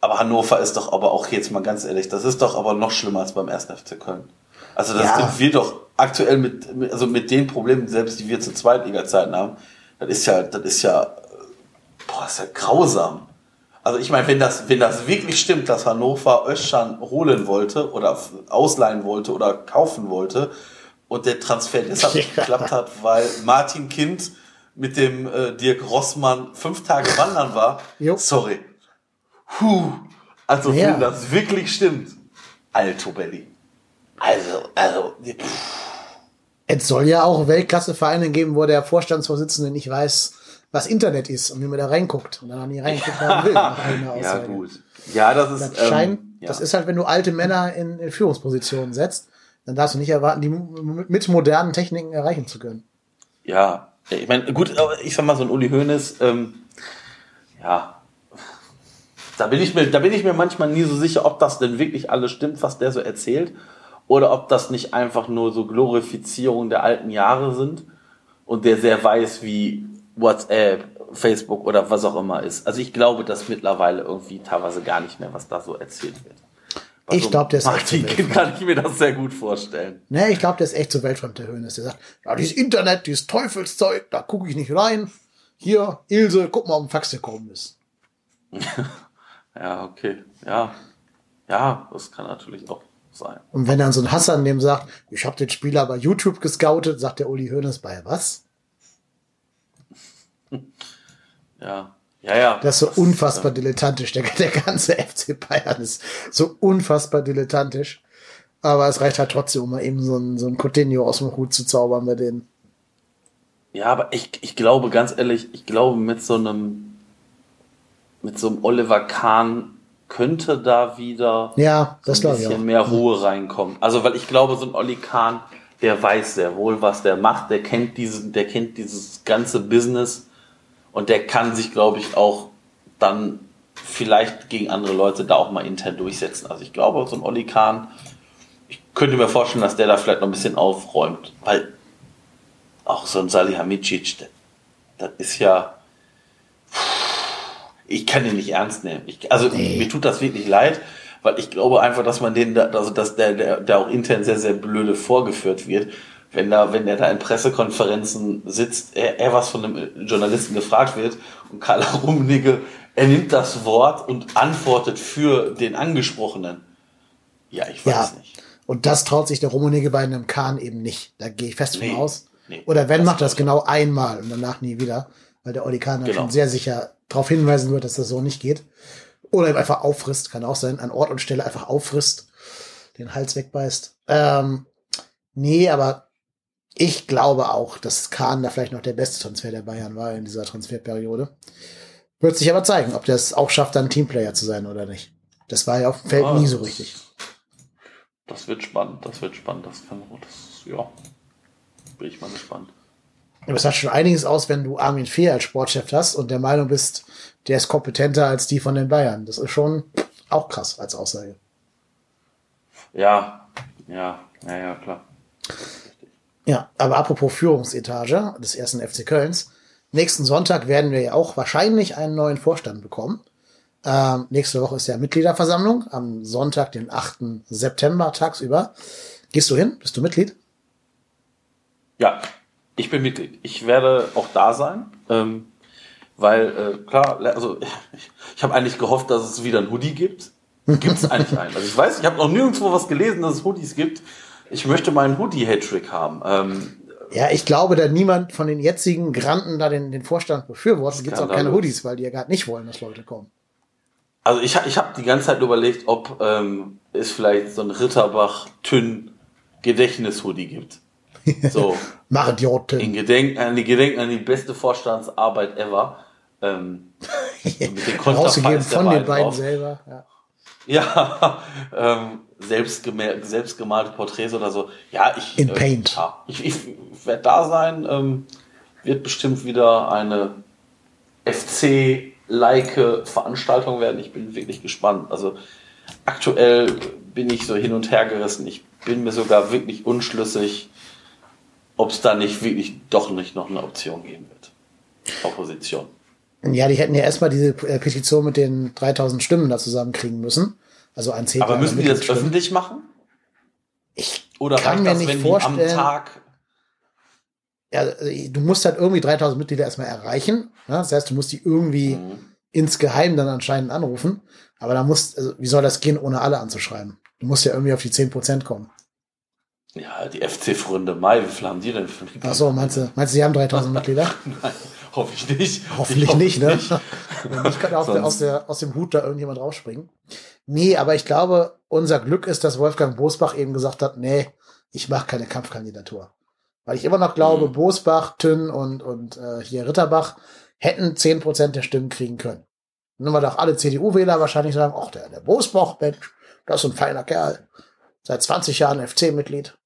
Aber Hannover ist doch aber auch jetzt mal ganz ehrlich, das ist doch aber noch schlimmer als beim 1. FC Köln. Also das Ja. sind wir doch aktuell mit, also mit den Problemen, selbst die wir zu Zweitliga-Zeiten haben, das ist ja, das ist ja, boah, ist ja grausam. Also ich meine, wenn das, wenn das wirklich stimmt, dass Hannover Öschan holen wollte oder ausleihen wollte oder kaufen wollte und der Transfer deshalb nicht Ja. geklappt hat, weil Martin Kind mit dem äh, Dirk Rossmann fünf Tage wandern war, Jo. sorry. Puh. Also Ja. wenn das wirklich stimmt, Alto Belli. Also, also, pff, Es soll ja auch Weltklasse-Vereine geben, wo der Vorstandsvorsitzende nicht weiß, was Internet ist und wie man da reinguckt und dann nie reingeguckt haben will. ja gut. Ja, das ist, Das scheint, ähm, ja. das ist halt, wenn du alte Männer in, in Führungspositionen setzt, dann darfst du nicht erwarten, die mit modernen Techniken erreichen zu können. Ja, ich meine, gut, ich sag mal, so ein Uli Hoeneß, ähm, ja, da bin ich mir, da bin ich mir manchmal nie so sicher, ob das denn wirklich alles stimmt, was der so erzählt, oder ob das nicht einfach nur so Glorifizierung der alten Jahre sind und der sehr weiß, wie WhatsApp, Facebook oder was auch immer ist. Also ich glaube, dass mittlerweile irgendwie teilweise gar nicht mehr, was da so erzählt wird. Bei Ich so glaub, der ist echt so kann ich mir das sehr gut vorstellen. Ne, ich glaube, der ist echt so weltfremd, der Höhnes. Der sagt, ja, dieses Internet, dieses Teufelszeug, da gucke ich nicht rein. Hier, Ilse, guck mal, ob ein Fax gekommen ist. Ja, okay. Ja. Ja, das kann natürlich auch sein. Und wenn dann so ein Hassan dem sagt, ich habe den Spieler bei YouTube gescoutet, sagt der Uli Hoeneß bei was? Ja. Ja, ja. Das ist so unfassbar dilettantisch. Der, der ganze FC Bayern ist so unfassbar dilettantisch. Aber es reicht halt trotzdem, um mal eben so ein, so ein Coutinho aus dem Hut zu zaubern bei denen. Ja, aber ich, ich glaube, ganz ehrlich, ich glaube, mit so einem, mit so einem Oliver Kahn könnte da wieder Ja, das so ein bisschen mehr Ruhe reinkommen. Also, weil ich glaube, so ein Olli Kahn, der weiß sehr wohl, was der macht, der kennt diesen, der kennt dieses ganze Business. Und der kann sich, glaube ich, auch dann vielleicht gegen andere Leute da auch mal intern durchsetzen. Also ich glaube, so ein Olli Kahn, ich könnte mir vorstellen, dass der da vielleicht noch ein bisschen aufräumt, weil auch so ein Salihamidzic, das ist ja, ich kann den nicht ernst nehmen. Ich, also Nee. mir tut das wirklich leid, weil ich glaube einfach, dass man den, da, also dass der, der, der auch intern sehr, sehr blöde vorgeführt wird. Wenn da, wenn der da in Pressekonferenzen sitzt, er, er was von einem Journalisten gefragt wird und Karl Rummenigge, er nimmt das Wort und antwortet für den Angesprochenen. Ja, ich weiß Ja. nicht. Und das traut sich der Rummenigge bei einem Kahn eben nicht. Da gehe ich fest von Nee, aus. nee, Oder wenn, das macht das genau einmal und danach nie wieder. Weil der Olli Kahn dann Genau. schon sehr sicher darauf hinweisen wird, dass das so nicht geht. Oder einfach auffrisst, kann auch sein, an Ort und Stelle einfach auffrisst, den Hals wegbeißt. Ähm, nee, aber ich glaube auch, dass Kahn da vielleicht noch der beste Transfer der Bayern war in dieser Transferperiode. Wird sich aber zeigen, ob der es auch schafft, dann Teamplayer zu sein oder nicht. Das war ja auf dem Feld Ah, nie so richtig. Das wird spannend, das wird spannend, das kann, das, ja, bin ich mal gespannt. Aber es sagt schon einiges aus, wenn du Armin Fee als Sportchef hast und der Meinung bist, der ist kompetenter als die von den Bayern. Das ist schon auch krass als Aussage. Ja, ja, ja, ja, klar. Ja, aber apropos Führungsetage des ersten FC Kölns. Nächsten Sonntag werden wir ja auch wahrscheinlich einen neuen Vorstand bekommen. Ähm, nächste Woche ist ja Mitgliederversammlung am Sonntag, den 8. September tagsüber. Gehst du hin? Bist du Mitglied? Ja, ich bin Mitglied. Ich werde auch da sein, ähm, weil äh, klar, also ich, ich habe eigentlich gehofft, dass es wieder ein Hoodie gibt. Gibt es eigentlich einen? Also ich weiß, ich habe noch nirgendwo was gelesen, dass es Hoodies gibt. Ich möchte meinen Hoodie-Hattrick haben. Ähm, Ja, ich glaube, da niemand von den jetzigen Granten da den, den Vorstand befürwortet, gibt es auch keine. Hoodies, weil die ja gerade nicht wollen, dass Leute kommen. also ich, ich habe die ganze Zeit überlegt, ob ähm, es vielleicht so ein Ritterbach-Tünn-Gedächtnis-Hoodie gibt. So. Mach Idioten. In Gedenken an die Gedenken an die beste Vorstandsarbeit ever. Ähm, Rausgegeben von den beiden drauf. selber. Ja. Ja, ähm, selbst, selbst gemalte Porträts oder so. Ja, ich. In äh, Paint. Ja, ich ich werde da sein. Ähm, wird bestimmt wieder eine FC-like Veranstaltung werden. Ich bin wirklich gespannt. Also aktuell bin ich so hin und her gerissen. Ich bin mir sogar wirklich unschlüssig, ob es da nicht wirklich doch nicht noch eine Option geben wird. Opposition. ja, die hätten ja erstmal diese äh, Petition mit den 3000 Stimmen da zusammenkriegen müssen. Also ein Zehntel Aber müssen die das öffentlich machen? Ich Oder kann mir das, nicht vorstellen. Tag ja, äh, du musst halt irgendwie 3000 Mitglieder erstmal erreichen. Ne? Das heißt, du musst die irgendwie Mhm. insgeheim dann anscheinend anrufen. Aber da musst, also, wie soll das gehen, ohne alle anzuschreiben? Du musst ja irgendwie auf die 10% kommen. Ja, die FC-Freunde Mai, wie viel haben die denn für ein Ach so, meinst du, meinst du, sie haben 3000 Mitglieder? Nein, hoffe ich nicht. Hoffentlich Ich nicht, ne? nicht. Nicht, kann aus, der, aus, der, aus dem Hut da irgendjemand rausspringen. Nee, aber ich glaube, unser Glück ist, dass Wolfgang Bosbach eben gesagt hat, nee, ich mache keine Kampfkandidatur. Weil ich immer noch glaube, Mhm. Bosbach, Tünn und, und äh, hier Ritterbach hätten 10% der Stimmen kriegen können. Nun weil doch alle CDU-Wähler wahrscheinlich sagen, ach, der, der Bosbach, Mensch, das ist ein feiner Kerl. Seit 20 Jahren FC-Mitglied,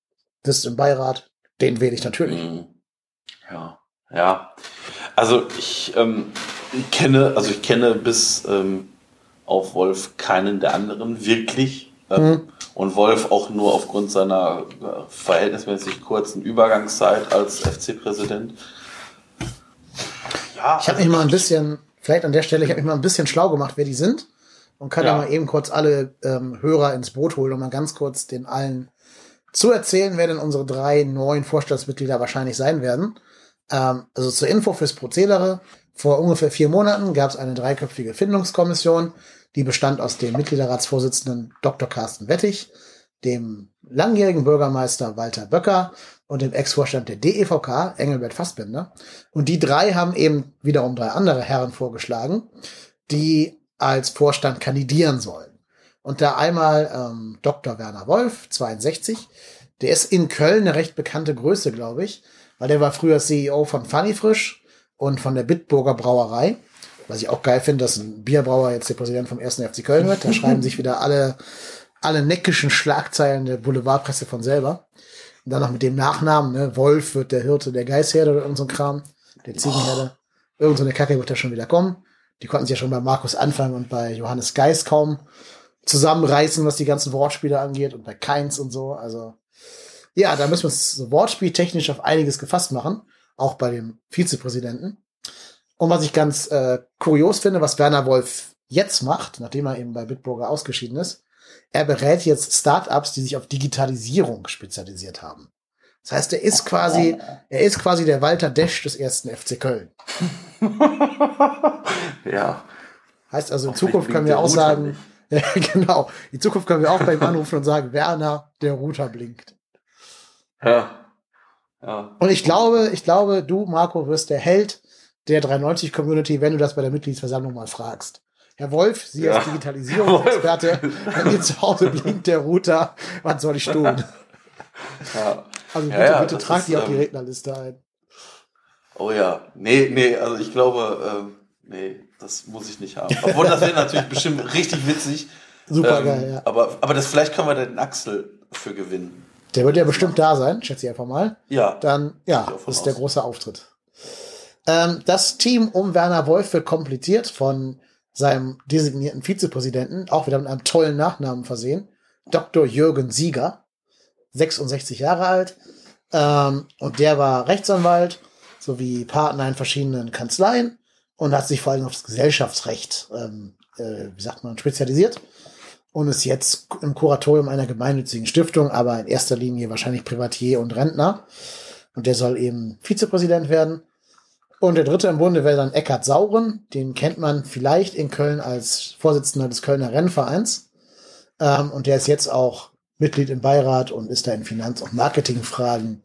sitzt im Beirat, den wähle ich natürlich. Mhm. Ja, ja. Also ich, ähm, ich kenne, also ich kenne bis ähm, auf Wolf keinen der anderen wirklich. Ähm, Mhm. Und Wolf auch nur aufgrund seiner äh, verhältnismäßig kurzen Übergangszeit als FC-Präsident. Ja, Ich habe mich mal ein bisschen, vielleicht an der Stelle, ich habe mich mal ein bisschen schlau gemacht, wer die sind. Und kann ja, Ja. mal eben kurz alle ähm, Hörer ins Boot holen und mal ganz kurz den allen zu erzählen, wer denn unsere drei neuen Vorstandsmitglieder wahrscheinlich sein werden. Ähm, also zur Info fürs Prozedere. Vor ungefähr vier Monaten gab es eine dreiköpfige Findungskommission, die bestand aus dem Mitgliederratsvorsitzenden Dr. Carsten Wettig, dem langjährigen Bürgermeister Walter Böcker und dem Ex-Vorstand der DEVK, Engelbert Fassbender. Und die drei haben eben wiederum drei andere Herren vorgeschlagen, die als Vorstand kandidieren sollen. Und da einmal ähm, Dr. Werner Wolf, 62, der ist in Köln eine recht bekannte Größe, glaube ich, weil der war früher CEO von Funny Frisch und von der Bitburger Brauerei. Was ich auch geil finde, dass ein Bierbrauer jetzt der Präsident vom 1. FC Köln wird. Da schreiben sich wieder alle, alle neckischen Schlagzeilen der Boulevardpresse von selber. Und dann noch mit dem Nachnamen, ne? Wolf wird der Hirte der Geißherde oder irgend so ein Kram, der Ziegenherde. Irgend so eine Kacke wird da schon wieder kommen. Die konnten sich ja schon bei Markus anfangen und bei Johannes Geis kaum zusammenreißen, was die ganzen Wortspiele angeht und bei Keins und so. Also ja, da müssen wir uns so wortspieltechnisch auf einiges gefasst machen, auch bei dem Vizepräsidenten. Und was ich ganz äh, kurios finde, was Werner Wolf jetzt macht, nachdem er eben bei Bitburger ausgeschieden ist, er berät jetzt Startups, die sich auf Digitalisierung spezialisiert haben. Das heißt, er ist quasi, er ist quasi der Walter Desch des ersten FC Köln. ja. Heißt also, in Zukunft können wir auch sagen, ja, genau, in Zukunft können wir auch bei ihm anrufen und sagen, Werner, der Router blinkt. Ja. Ja. Und ich glaube, ich glaube, du, Marco, wirst der Held der 390-Community, wenn du das bei der Mitgliedsversammlung mal fragst. Herr Wolf, Sie Ja. als Digitalisierungsexperte, bei mir zu Hause blinkt der Router, was soll ich tun? ja. Also bitte, ja, bitte trag ist, die auf die ähm, Rednerliste ein. Oh ja. Nee, nee, also ich glaube, ähm, nee, das muss ich nicht haben. Obwohl, das wäre natürlich bestimmt richtig witzig. Super Ähm, geil, ja. Aber, aber das vielleicht können wir den Axel für gewinnen. Der wird ja bestimmt da sein, schätze ich einfach mal. Ja. Dann, ja, das ist der aus. große Auftritt. Ähm, das Team um Werner Wolf wird komplettiert von seinem designierten Vizepräsidenten, auch wieder mit einem tollen Nachnamen versehen, Dr. Jürgen Sieger, 66 Jahre alt, ähm, und der war Rechtsanwalt sowie Partner in verschiedenen Kanzleien und hat sich vor allem auf das Gesellschaftsrecht, ähm, äh, wie sagt man, spezialisiert und ist jetzt im Kuratorium einer gemeinnützigen Stiftung, aber in erster Linie wahrscheinlich Privatier und Rentner. Und der soll eben Vizepräsident werden. Und der dritte im Bunde wäre dann Eckhard Sauren. Den kennt man vielleicht in Köln als Vorsitzender des Kölner Rennvereins. Ähm, und der ist jetzt auch Mitglied im Beirat und ist da in Finanz- und Marketingfragen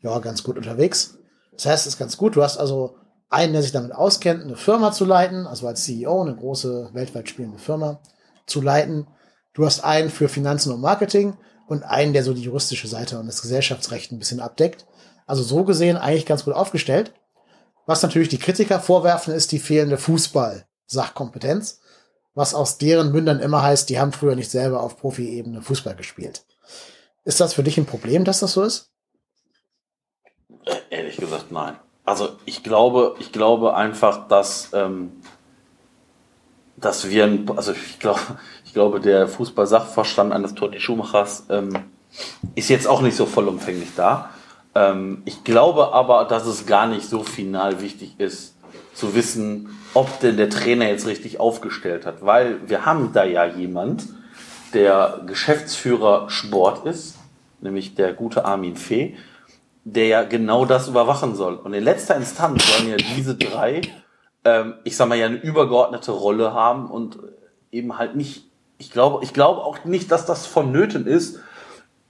ja ganz gut unterwegs. Das heißt, es ist ganz gut. Du hast also einen, der sich damit auskennt, eine Firma zu leiten, also als CEO eine große weltweit spielende Firma zu leiten. Du hast einen für Finanzen und Marketing und einen, der so die juristische Seite und das Gesellschaftsrecht ein bisschen abdeckt. Also so gesehen eigentlich ganz gut aufgestellt. Was natürlich die Kritiker vorwerfen, ist die fehlende Sachkompetenz, was aus deren Mündern immer heißt, die haben früher nicht selber auf Profi-Ebene Fußball gespielt. Ist das für dich ein Problem, dass das so ist? Ehrlich gesagt, nein. Also ich glaube, ich glaube einfach, dass, ähm, dass wir, also ich glaube, ich glaube, der Fußball-Sachverstand eines Toni Schumachers ähm, ist jetzt auch nicht so vollumfänglich da. Ähm, ich glaube aber, dass es gar nicht so final wichtig ist, zu wissen, ob denn der Trainer jetzt richtig aufgestellt hat. Weil wir haben da ja jemand, der Geschäftsführer Sport ist, nämlich der gute Armin Fee, der ja genau das überwachen soll. Und in letzter Instanz sollen ja diese drei, ähm, ich sag mal, ja eine übergeordnete Rolle haben und eben halt nicht, ich glaube, ich glaube auch nicht, dass das vonnöten ist,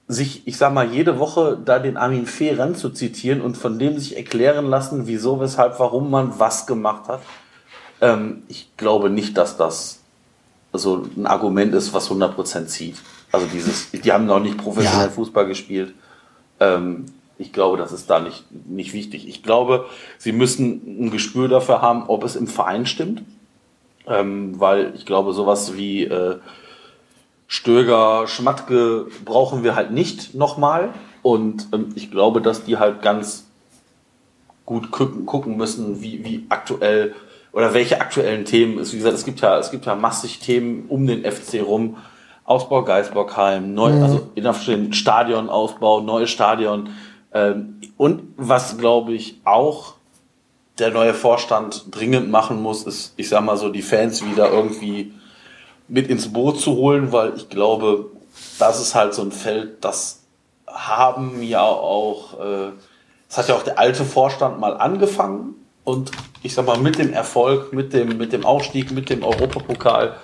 sich, ich sag mal, jede Woche da den Armin Fee zu zitieren und von dem sich erklären lassen, wieso, weshalb, warum man was gemacht hat. Ähm, ich glaube nicht, dass das so ein Argument ist, was 100% zieht. Also dieses, die haben noch nicht professionell ja. Fußball gespielt. Ähm, ich glaube, das ist da nicht, nicht wichtig. Ich glaube, sie müssen ein Gespür dafür haben, ob es im Verein stimmt. Ähm, weil ich glaube, sowas wie äh, Stöger, Schmatke brauchen wir halt nicht nochmal. Und ähm, ich glaube, dass die halt ganz gut gucken, gucken müssen, wie, wie aktuell oder welche aktuellen Themen es, wie gesagt, es gibt ja, es gibt ja massig Themen um den FC rum. Ausbau Geisbockheim, neu, mhm. also in Stadionausbau, neues Stadion. Ähm, und was glaube ich auch der neue Vorstand dringend machen muss, ist, ich sag mal so, die Fans wieder irgendwie mit ins Boot zu holen, weil ich glaube, das ist halt so ein Feld, das haben ja auch, äh, das hat ja auch der alte Vorstand mal angefangen. Und ich sag mal, mit dem Erfolg, mit dem, mit dem Aufstieg, mit dem Europapokal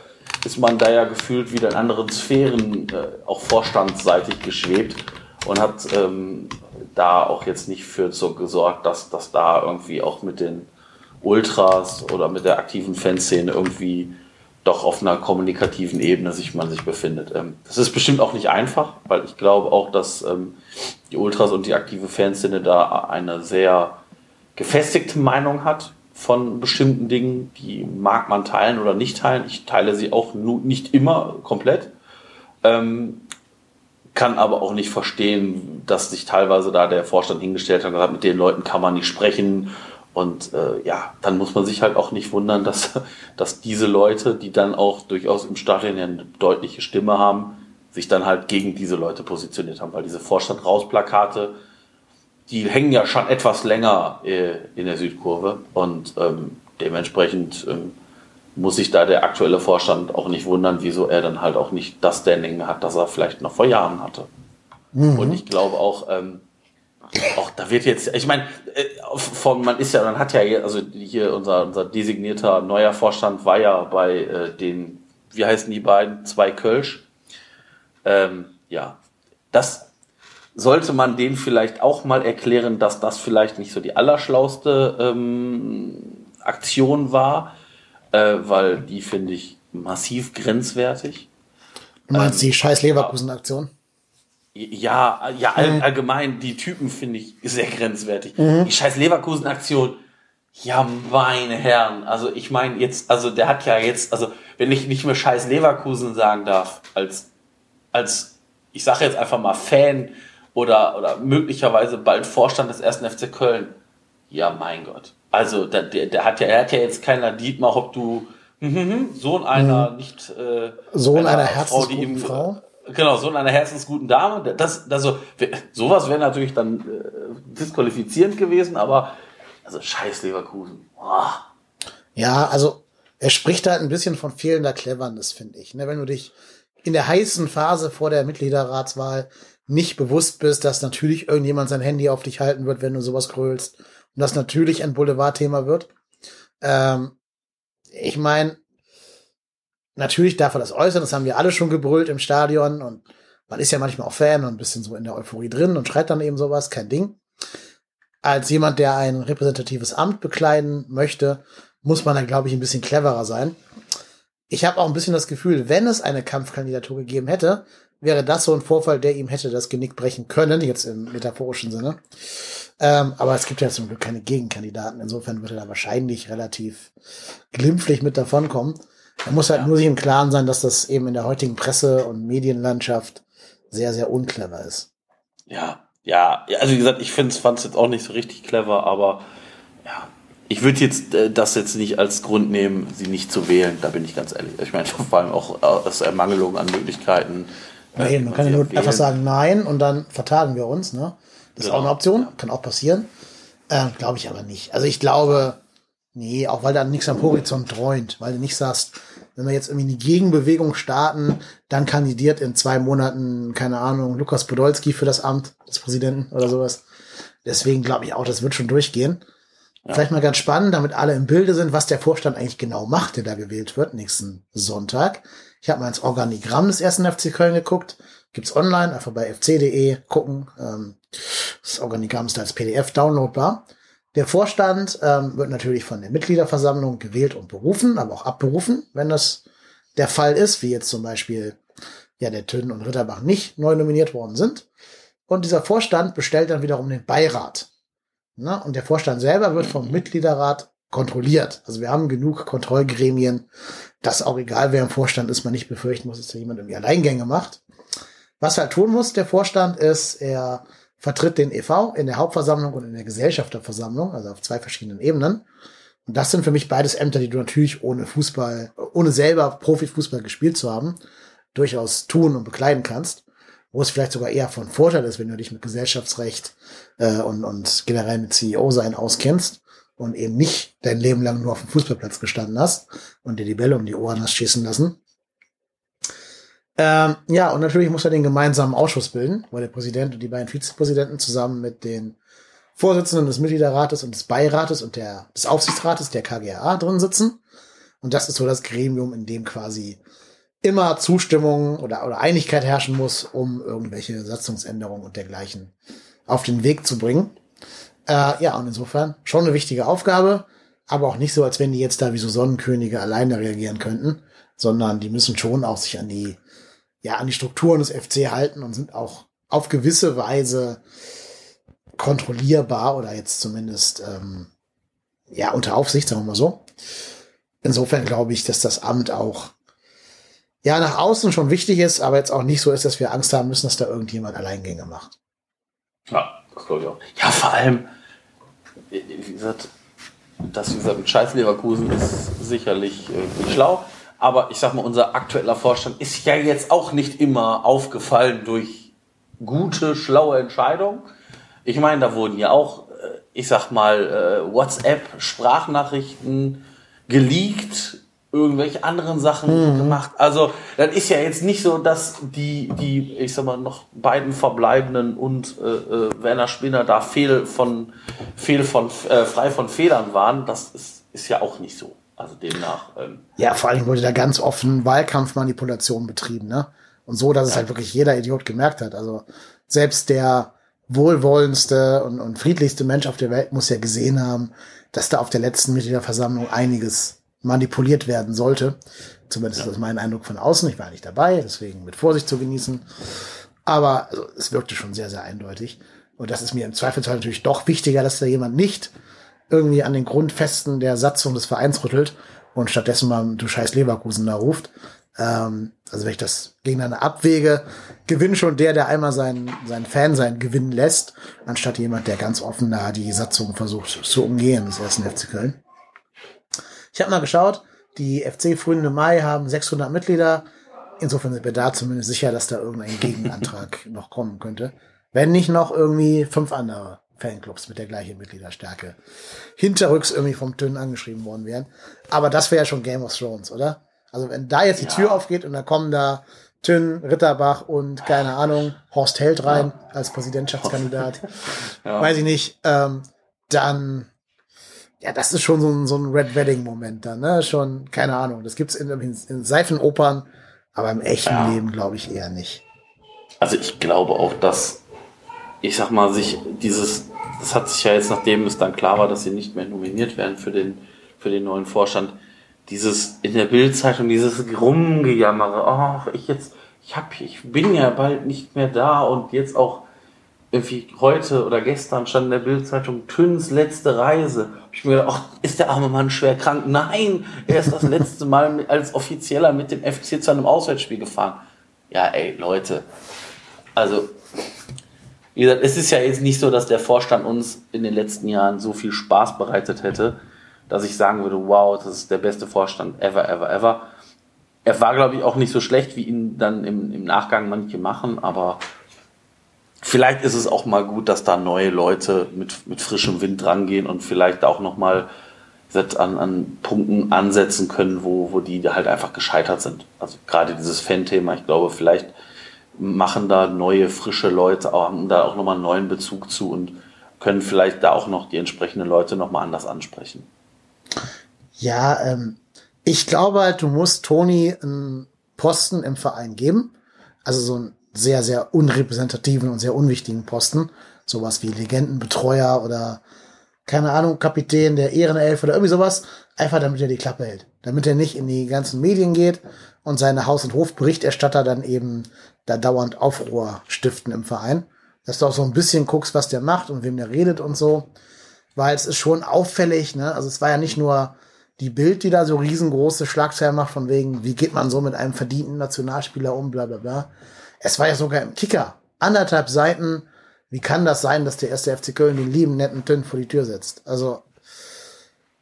ist man da ja gefühlt wieder in anderen Sphären äh, auch vorstandsseitig geschwebt und hat ähm, da auch jetzt nicht für so gesorgt, dass, dass da irgendwie auch mit den Ultras oder mit der aktiven Fanszene irgendwie doch auf einer kommunikativen Ebene sich man sich befindet. Ähm, das ist bestimmt auch nicht einfach, weil ich glaube auch, dass ähm, die Ultras und die aktive Fanszene da eine sehr gefestigte Meinung hat von bestimmten Dingen, die mag man teilen oder nicht teilen. Ich teile sie auch nicht immer komplett. Ähm, kann aber auch nicht verstehen, dass sich teilweise da der Vorstand hingestellt hat und gesagt, mit den Leuten kann man nicht sprechen. Und äh, ja, dann muss man sich halt auch nicht wundern, dass, dass diese Leute, die dann auch durchaus im Stadion eine deutliche Stimme haben, sich dann halt gegen diese Leute positioniert haben, weil diese Vorstand rausplakate, die hängen ja schon etwas länger äh, in der Südkurve. Und ähm, dementsprechend ähm, muss sich da der aktuelle Vorstand auch nicht wundern, wieso er dann halt auch nicht das Standing hat, das er vielleicht noch vor Jahren hatte. Mhm. Und ich glaube auch, ähm, auch da wird jetzt, ich meine, äh, man ist ja, man hat ja, also hier unser, unser designierter neuer Vorstand war ja bei äh, den, wie heißen die beiden, zwei Kölsch. Ähm, ja, das sollte man denen vielleicht auch mal erklären, dass das vielleicht nicht so die allerschlauste ähm, Aktion war, äh, weil die finde ich massiv grenzwertig. Du meinst ähm, die scheiß Leverkusen-Aktion? Ja, ja, all, allgemein, die Typen finde ich sehr grenzwertig. Mhm. Die scheiß Leverkusen-Aktion, ja, meine Herren, also ich meine jetzt, also der hat ja jetzt, also wenn ich nicht mehr scheiß Leverkusen sagen darf, als, als, ich sage jetzt einfach mal Fan oder, oder möglicherweise bald Vorstand des ersten FC Köln, ja, mein Gott. Also der, der, der hat ja, er hat ja jetzt keiner Dietmar, ob du hm, hm, hm, Sohn einer mhm. nicht äh, Sohn einer, einer herzensguten Frau, Frau? Genau, so einer herzensguten Dame. Das, also, sowas wäre natürlich dann äh, disqualifizierend gewesen, aber also scheiß Leverkusen. Boah. Ja, also er spricht halt ein bisschen von fehlender Cleverness, finde ich. Ne? Wenn du dich in der heißen Phase vor der Mitgliederratswahl nicht bewusst bist, dass natürlich irgendjemand sein Handy auf dich halten wird, wenn du sowas grölst. Und das natürlich ein Boulevardthema wird. Ähm, ich meine, natürlich darf er das äußern, das haben wir alle schon gebrüllt im Stadion und man ist ja manchmal auch Fan und ein bisschen so in der Euphorie drin und schreit dann eben sowas, kein Ding. Als jemand, der ein repräsentatives Amt bekleiden möchte, muss man dann, glaube ich, ein bisschen cleverer sein. ich habe auch ein bisschen das Gefühl, wenn es eine Kampfkandidatur gegeben hätte, wäre das so ein Vorfall, der ihm hätte das Genick brechen können, jetzt im metaphorischen Sinne. Ähm, aber es gibt ja zum Glück keine Gegenkandidaten. Insofern wird er da wahrscheinlich relativ glimpflich mit davonkommen. Er muss halt ja. nur sich im Klaren sein, dass das eben in der heutigen Presse- und Medienlandschaft sehr, sehr unclever ist. Ja, ja, also wie gesagt, ich fand es jetzt auch nicht so richtig clever, aber ja, ich würde jetzt äh, das jetzt nicht als Grund nehmen, sie nicht zu wählen, da bin ich ganz ehrlich. Ich meine, vor allem auch aus Ermangelung an Möglichkeiten. Nein, man kann ja nur wählen. einfach sagen Nein und dann vertagen wir uns. Ne? Das genau. ist auch eine Option, kann auch passieren. Ähm, glaube ich aber nicht. Also ich glaube, nee, auch weil da nichts am Horizont träumt, weil du nicht sagst, wenn wir jetzt irgendwie eine Gegenbewegung starten, dann kandidiert in zwei Monaten, keine Ahnung, Lukas Podolski für das Amt des Präsidenten oder sowas. Deswegen glaube ich auch, das wird schon durchgehen. Ja. Vielleicht mal ganz spannend, damit alle im Bilde sind, was der Vorstand eigentlich genau macht, der da gewählt wird, nächsten Sonntag. Ich habe mal ins Organigramm des ersten FC Köln geguckt. Gibt's online, einfach bei fc.de gucken. Ähm, das Organigramm ist als PDF downloadbar. Der Vorstand ähm, wird natürlich von der Mitgliederversammlung gewählt und berufen, aber auch abberufen, wenn das der Fall ist, wie jetzt zum Beispiel ja der Tünn und Ritterbach nicht neu nominiert worden sind. Und dieser Vorstand bestellt dann wiederum den Beirat. Na, und der Vorstand selber wird vom Mitgliederrat kontrolliert. Also wir haben genug Kontrollgremien, dass auch egal wer im Vorstand ist, man nicht befürchten muss, dass da jemand irgendwie Alleingänge macht. Was er halt tun muss, der Vorstand, ist, er vertritt den EV in der Hauptversammlung und in der Gesellschafterversammlung, also auf zwei verschiedenen Ebenen. Und das sind für mich beides Ämter, die du natürlich ohne Fußball, ohne selber Profifußball gespielt zu haben, durchaus tun und bekleiden kannst. Wo es vielleicht sogar eher von Vorteil ist, wenn du dich mit Gesellschaftsrecht äh, und, und generell mit CEO-Sein auskennst und eben nicht dein Leben lang nur auf dem Fußballplatz gestanden hast und dir die Bälle um die Ohren hast schießen lassen. Ähm, ja, und natürlich muss er den gemeinsamen Ausschuss bilden, wo der Präsident und die beiden Vizepräsidenten zusammen mit den Vorsitzenden des Mitgliederrates und des Beirates und der, des Aufsichtsrates der KGA drin sitzen. Und das ist so das Gremium, in dem quasi immer Zustimmung oder, oder Einigkeit herrschen muss, um irgendwelche Satzungsänderungen und dergleichen auf den Weg zu bringen. Äh, ja, und insofern schon eine wichtige Aufgabe, aber auch nicht so, als wenn die jetzt da wie so Sonnenkönige alleine reagieren könnten, sondern die müssen schon auch sich an die ja an die Strukturen des FC halten und sind auch auf gewisse Weise kontrollierbar oder jetzt zumindest ähm, ja unter Aufsicht, sagen wir mal so. Insofern glaube ich, dass das Amt auch ja nach außen schon wichtig ist, aber jetzt auch nicht so ist, dass wir Angst haben müssen, dass da irgendjemand Alleingänge macht. Ja, das glaube ich auch. Ja, vor allem, wie gesagt, das wie gesagt, mit Scheiß Leverkusen ist sicherlich äh, schlau. Aber ich sag mal, unser aktueller Vorstand ist ja jetzt auch nicht immer aufgefallen durch gute, schlaue Entscheidungen. Ich meine, da wurden ja auch, äh, ich sag mal, äh, WhatsApp-Sprachnachrichten geleakt, irgendwelche anderen Sachen mhm. gemacht. Also, das ist ja jetzt nicht so, dass die, die, ich sag mal, noch beiden Verbleibenden und äh, äh, Werner Spinner da fehl von, fehl von, äh, frei von Fehlern waren. Das ist, ist ja auch nicht so. Also demnach. Ähm, ja, vor allem wurde da ganz offen Wahlkampfmanipulation betrieben, ne? Und so, dass ja. es halt wirklich jeder Idiot gemerkt hat. Also selbst der wohlwollendste und, und friedlichste Mensch auf der Welt muss ja gesehen haben, dass da auf der letzten Mitgliederversammlung einiges manipuliert werden sollte. Zumindest ja. ist das mein Eindruck von außen. Ich war nicht dabei, deswegen mit Vorsicht zu genießen. Aber also, es wirkte schon sehr, sehr eindeutig. Und das ist mir im Zweifelsfall natürlich doch wichtiger, dass da jemand nicht irgendwie an den Grundfesten der Satzung des Vereins rüttelt und stattdessen mal du scheiß Leverkusen da ruft. Ähm, also wenn ich das gegeneinander abwäge, gewinnt schon der, der einmal seinen, seinen Fan sein gewinnen lässt, anstatt jemand, der ganz offen da die Satzung versucht zu umgehen des ersten FC Köln. Ich habe mal geschaut, die FC Freunde Mai haben 600 Mitglieder. Insofern sind wir da zumindest sicher, dass da irgendein Gegenantrag noch kommen könnte. Wenn nicht noch irgendwie fünf andere. Fanclubs mit der gleichen Mitgliederstärke hinterrücks irgendwie vom Tön angeschrieben worden wären. Aber das wäre ja schon Game of Thrones, oder? Also wenn da jetzt die ja. Tür aufgeht und da kommen da Tünn, Ritterbach und keine Ahnung, Horst Held rein ja. als Präsidentschaftskandidat, ja. weiß ich nicht, ähm, dann ja, das ist schon so ein, so ein Red Wedding-Moment dann, ne? Schon, keine Ahnung. Das gibt's in, in, in Seifenopern, aber im echten Leben glaube ich eher nicht. Also ich glaube auch, dass ich sag mal, sich dieses, das hat sich ja jetzt, nachdem es dann klar war, dass sie nicht mehr nominiert werden für den, für den neuen Vorstand, dieses in der Bildzeitung dieses Rumgejammere, ach, ich jetzt, ich hab, ich bin ja bald nicht mehr da und jetzt auch irgendwie heute oder gestern stand in der Bildzeitung Tünns letzte Reise. Ich mir gedacht, ach, ist der arme Mann schwer krank? Nein, er ist das letzte Mal als Offizieller mit dem FC zu einem Auswärtsspiel gefahren. Ja, ey, Leute. Also, wie gesagt, es ist ja jetzt nicht so, dass der Vorstand uns in den letzten Jahren so viel Spaß bereitet hätte, dass ich sagen würde, wow, das ist der beste Vorstand ever, ever, ever. Er war, glaube ich, auch nicht so schlecht, wie ihn dann im, im Nachgang manche machen, aber vielleicht ist es auch mal gut, dass da neue Leute mit, mit frischem Wind rangehen und vielleicht auch nochmal an, an Punkten ansetzen können, wo, wo die halt einfach gescheitert sind. Also gerade dieses Fan-Thema, ich glaube, vielleicht machen da neue, frische Leute, haben da auch nochmal einen neuen Bezug zu und können vielleicht da auch noch die entsprechenden Leute nochmal anders ansprechen. Ja, ähm, ich glaube halt, du musst Toni einen Posten im Verein geben. Also so einen sehr, sehr unrepräsentativen und sehr unwichtigen Posten. Sowas wie Legendenbetreuer oder keine Ahnung, Kapitän der Ehrenelf oder irgendwie sowas. Einfach damit er die Klappe hält. Damit er nicht in die ganzen Medien geht und seine Haus- und Hofberichterstatter dann eben da dauernd Aufruhr stiften im Verein. Dass du auch so ein bisschen guckst, was der macht und wem der redet und so. Weil es ist schon auffällig, ne? Also es war ja nicht nur die Bild, die da so riesengroße Schlagzeilen macht, von wegen, wie geht man so mit einem verdienten Nationalspieler um, bla bla bla. Es war ja sogar im Kicker. Anderthalb Seiten. Wie kann das sein, dass der erste FC Köln den lieben, netten Tünn vor die Tür setzt? Also,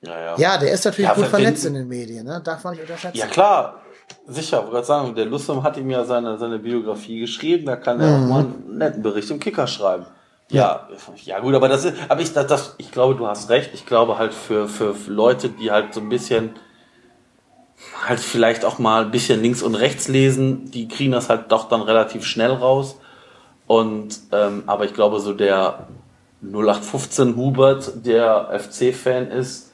ja, ja. ja der ist natürlich ja, gut vernetzt in den Medien, ne? Darf man nicht unterschätzen. Ja, klar. Sicher, wollte gerade sagen, der Lustum hat ihm ja seine, seine Biografie geschrieben, da kann er mhm. auch mal einen netten Bericht im Kicker schreiben. Ja, ja gut, aber das ist, aber ich, das, das, ich glaube, du hast recht. Ich glaube halt für, für Leute, die halt so ein bisschen, halt vielleicht auch mal ein bisschen links und rechts lesen, die kriegen das halt doch dann relativ schnell raus. Und, ähm, aber ich glaube, so der 0815 Hubert, der FC-Fan ist,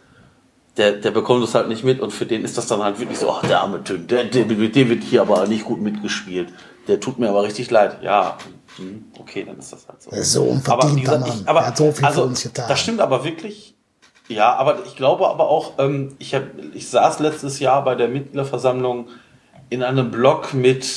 der, der bekommt das halt nicht mit und für den ist das dann halt wirklich so, ach, der arme Tön, der, der, mit dem wird hier aber nicht gut mitgespielt. Der tut mir aber richtig leid. Ja, hm, okay, dann ist das halt so. so ein aber, gesagt, ich, aber, er hat so viel also, für uns getan. Das stimmt aber wirklich. Ja, aber ich glaube aber auch, ähm, ich, hab, ich saß letztes Jahr bei der Mitgliederversammlung in einem Blog mit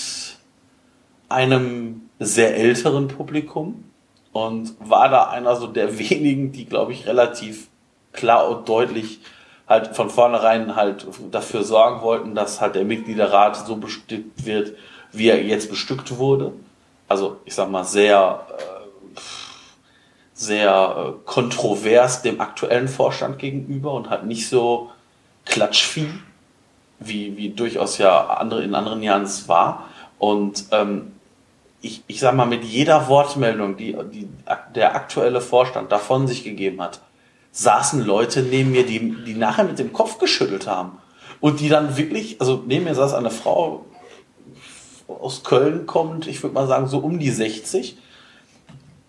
einem sehr älteren Publikum und war da einer so der wenigen, die, glaube ich, relativ klar und deutlich halt von vornherein halt dafür sorgen wollten, dass halt der Mitgliederrat so bestückt wird, wie er jetzt bestückt wurde. Also ich sag mal sehr, äh, sehr äh, kontrovers dem aktuellen Vorstand gegenüber und halt nicht so klatschvieh, wie, wie durchaus ja andere in anderen Jahren es war. Und ähm, ich, ich sag mal, mit jeder Wortmeldung, die, die der aktuelle Vorstand davon sich gegeben hat, saßen Leute neben mir, die, die nachher mit dem Kopf geschüttelt haben. Und die dann wirklich, also neben mir saß eine Frau aus Köln kommt, ich würde mal sagen, so um die 60.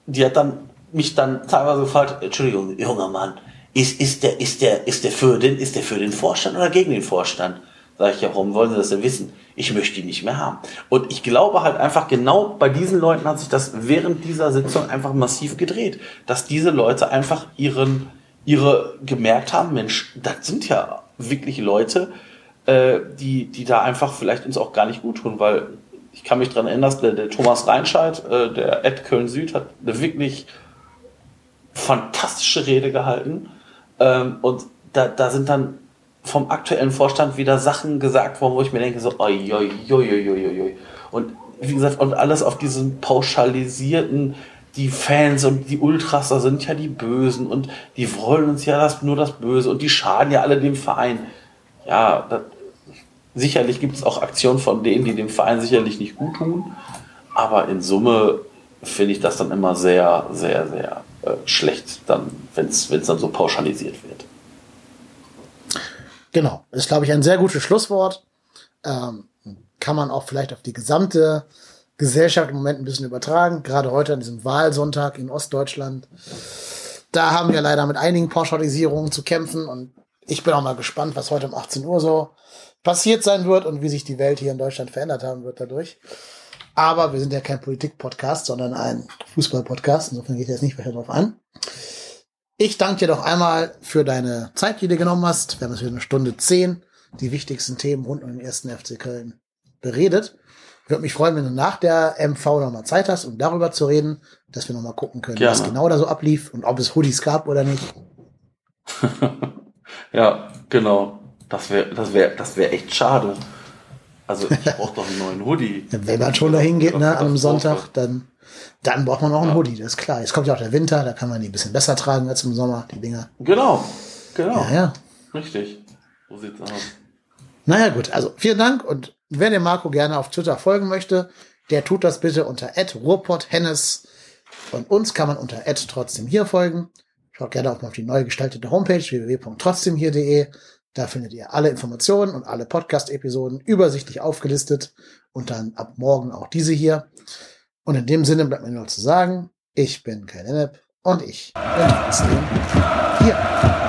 Die hat dann mich dann teilweise gefragt, Entschuldigung, junger Mann, ist, ist, der, ist, der, ist, der für den, ist der für den Vorstand oder gegen den Vorstand? Sag ich, ja, warum wollen Sie das denn wissen? Ich möchte die nicht mehr haben. Und ich glaube halt einfach, genau bei diesen Leuten hat sich das während dieser Sitzung einfach massiv gedreht. Dass diese Leute einfach ihren, ihre gemerkt haben, Mensch, das sind ja wirklich Leute, äh, die, die da einfach vielleicht uns auch gar nicht gut tun, weil ich kann mich daran erinnern, dass der, der Thomas Reinscheid, äh, der Ed Köln Süd, hat eine wirklich fantastische Rede gehalten. Ähm, und da, da sind dann vom aktuellen Vorstand wieder Sachen gesagt worden, wo ich mir denke, so, oi, oi, oi, oi. Und wie gesagt, und alles auf diesen pauschalisierten, die Fans und die Ultras, da sind ja die Bösen und die wollen uns ja das, nur das Böse und die schaden ja alle dem Verein. Ja, das, sicherlich gibt es auch Aktionen von denen, die dem Verein sicherlich nicht gut tun, aber in Summe finde ich das dann immer sehr, sehr, sehr äh, schlecht, dann, wenn es dann so pauschalisiert wird. Genau, ist, glaube ich, ein sehr gutes Schlusswort. Ähm, kann man auch vielleicht auf die gesamte Gesellschaft im Moment ein bisschen übertragen. Gerade heute an diesem Wahlsonntag in Ostdeutschland. Da haben wir leider mit einigen Pauschalisierungen zu kämpfen und ich bin auch mal gespannt, was heute um 18 Uhr so passiert sein wird und wie sich die Welt hier in Deutschland verändert haben wird dadurch. Aber wir sind ja kein Politik-Podcast, sondern ein Fußball-Podcast. Insofern geht jetzt nicht weiter drauf an. Ich danke dir doch einmal für deine Zeit, die du genommen hast. Wir haben jetzt wieder eine Stunde zehn die wichtigsten Themen rund um den ersten FC Köln beredet. Ich würde mich freuen, wenn du nach der MV nochmal Zeit hast, um darüber zu reden, dass wir nochmal gucken können, Gerne. was genau da so ablief und ob es Hoodies gab oder nicht. Ja, genau. Das wäre das wär, das wär echt schade. Also ich brauche doch einen neuen Hoodie. Wenn man schon dahin geht, ne, Katastrophe. Sonntag, dann, dann braucht man auch einen Ja. Hoodie, das ist klar. Jetzt kommt ja auch der Winter, da kann man die ein bisschen besser tragen als im Sommer, die Dinger. Genau, genau. Ja, ja. Richtig. So sieht's aus. Naja, gut, also vielen Dank und wer dem Marco gerne auf Twitter folgen möchte, der tut das bitte unter ruhrpotthennes und uns kann man unter trotzdem hier folgen. Schaut gerne auch mal auf die neu gestaltete Homepage www.trotzdemhier.de. Da findet ihr alle Informationen und alle Podcast-Episoden übersichtlich aufgelistet und dann ab morgen auch diese hier. Und in dem Sinne bleibt mir nur zu sagen, ich bin Kai Lennep und ich bin trotzdem hier.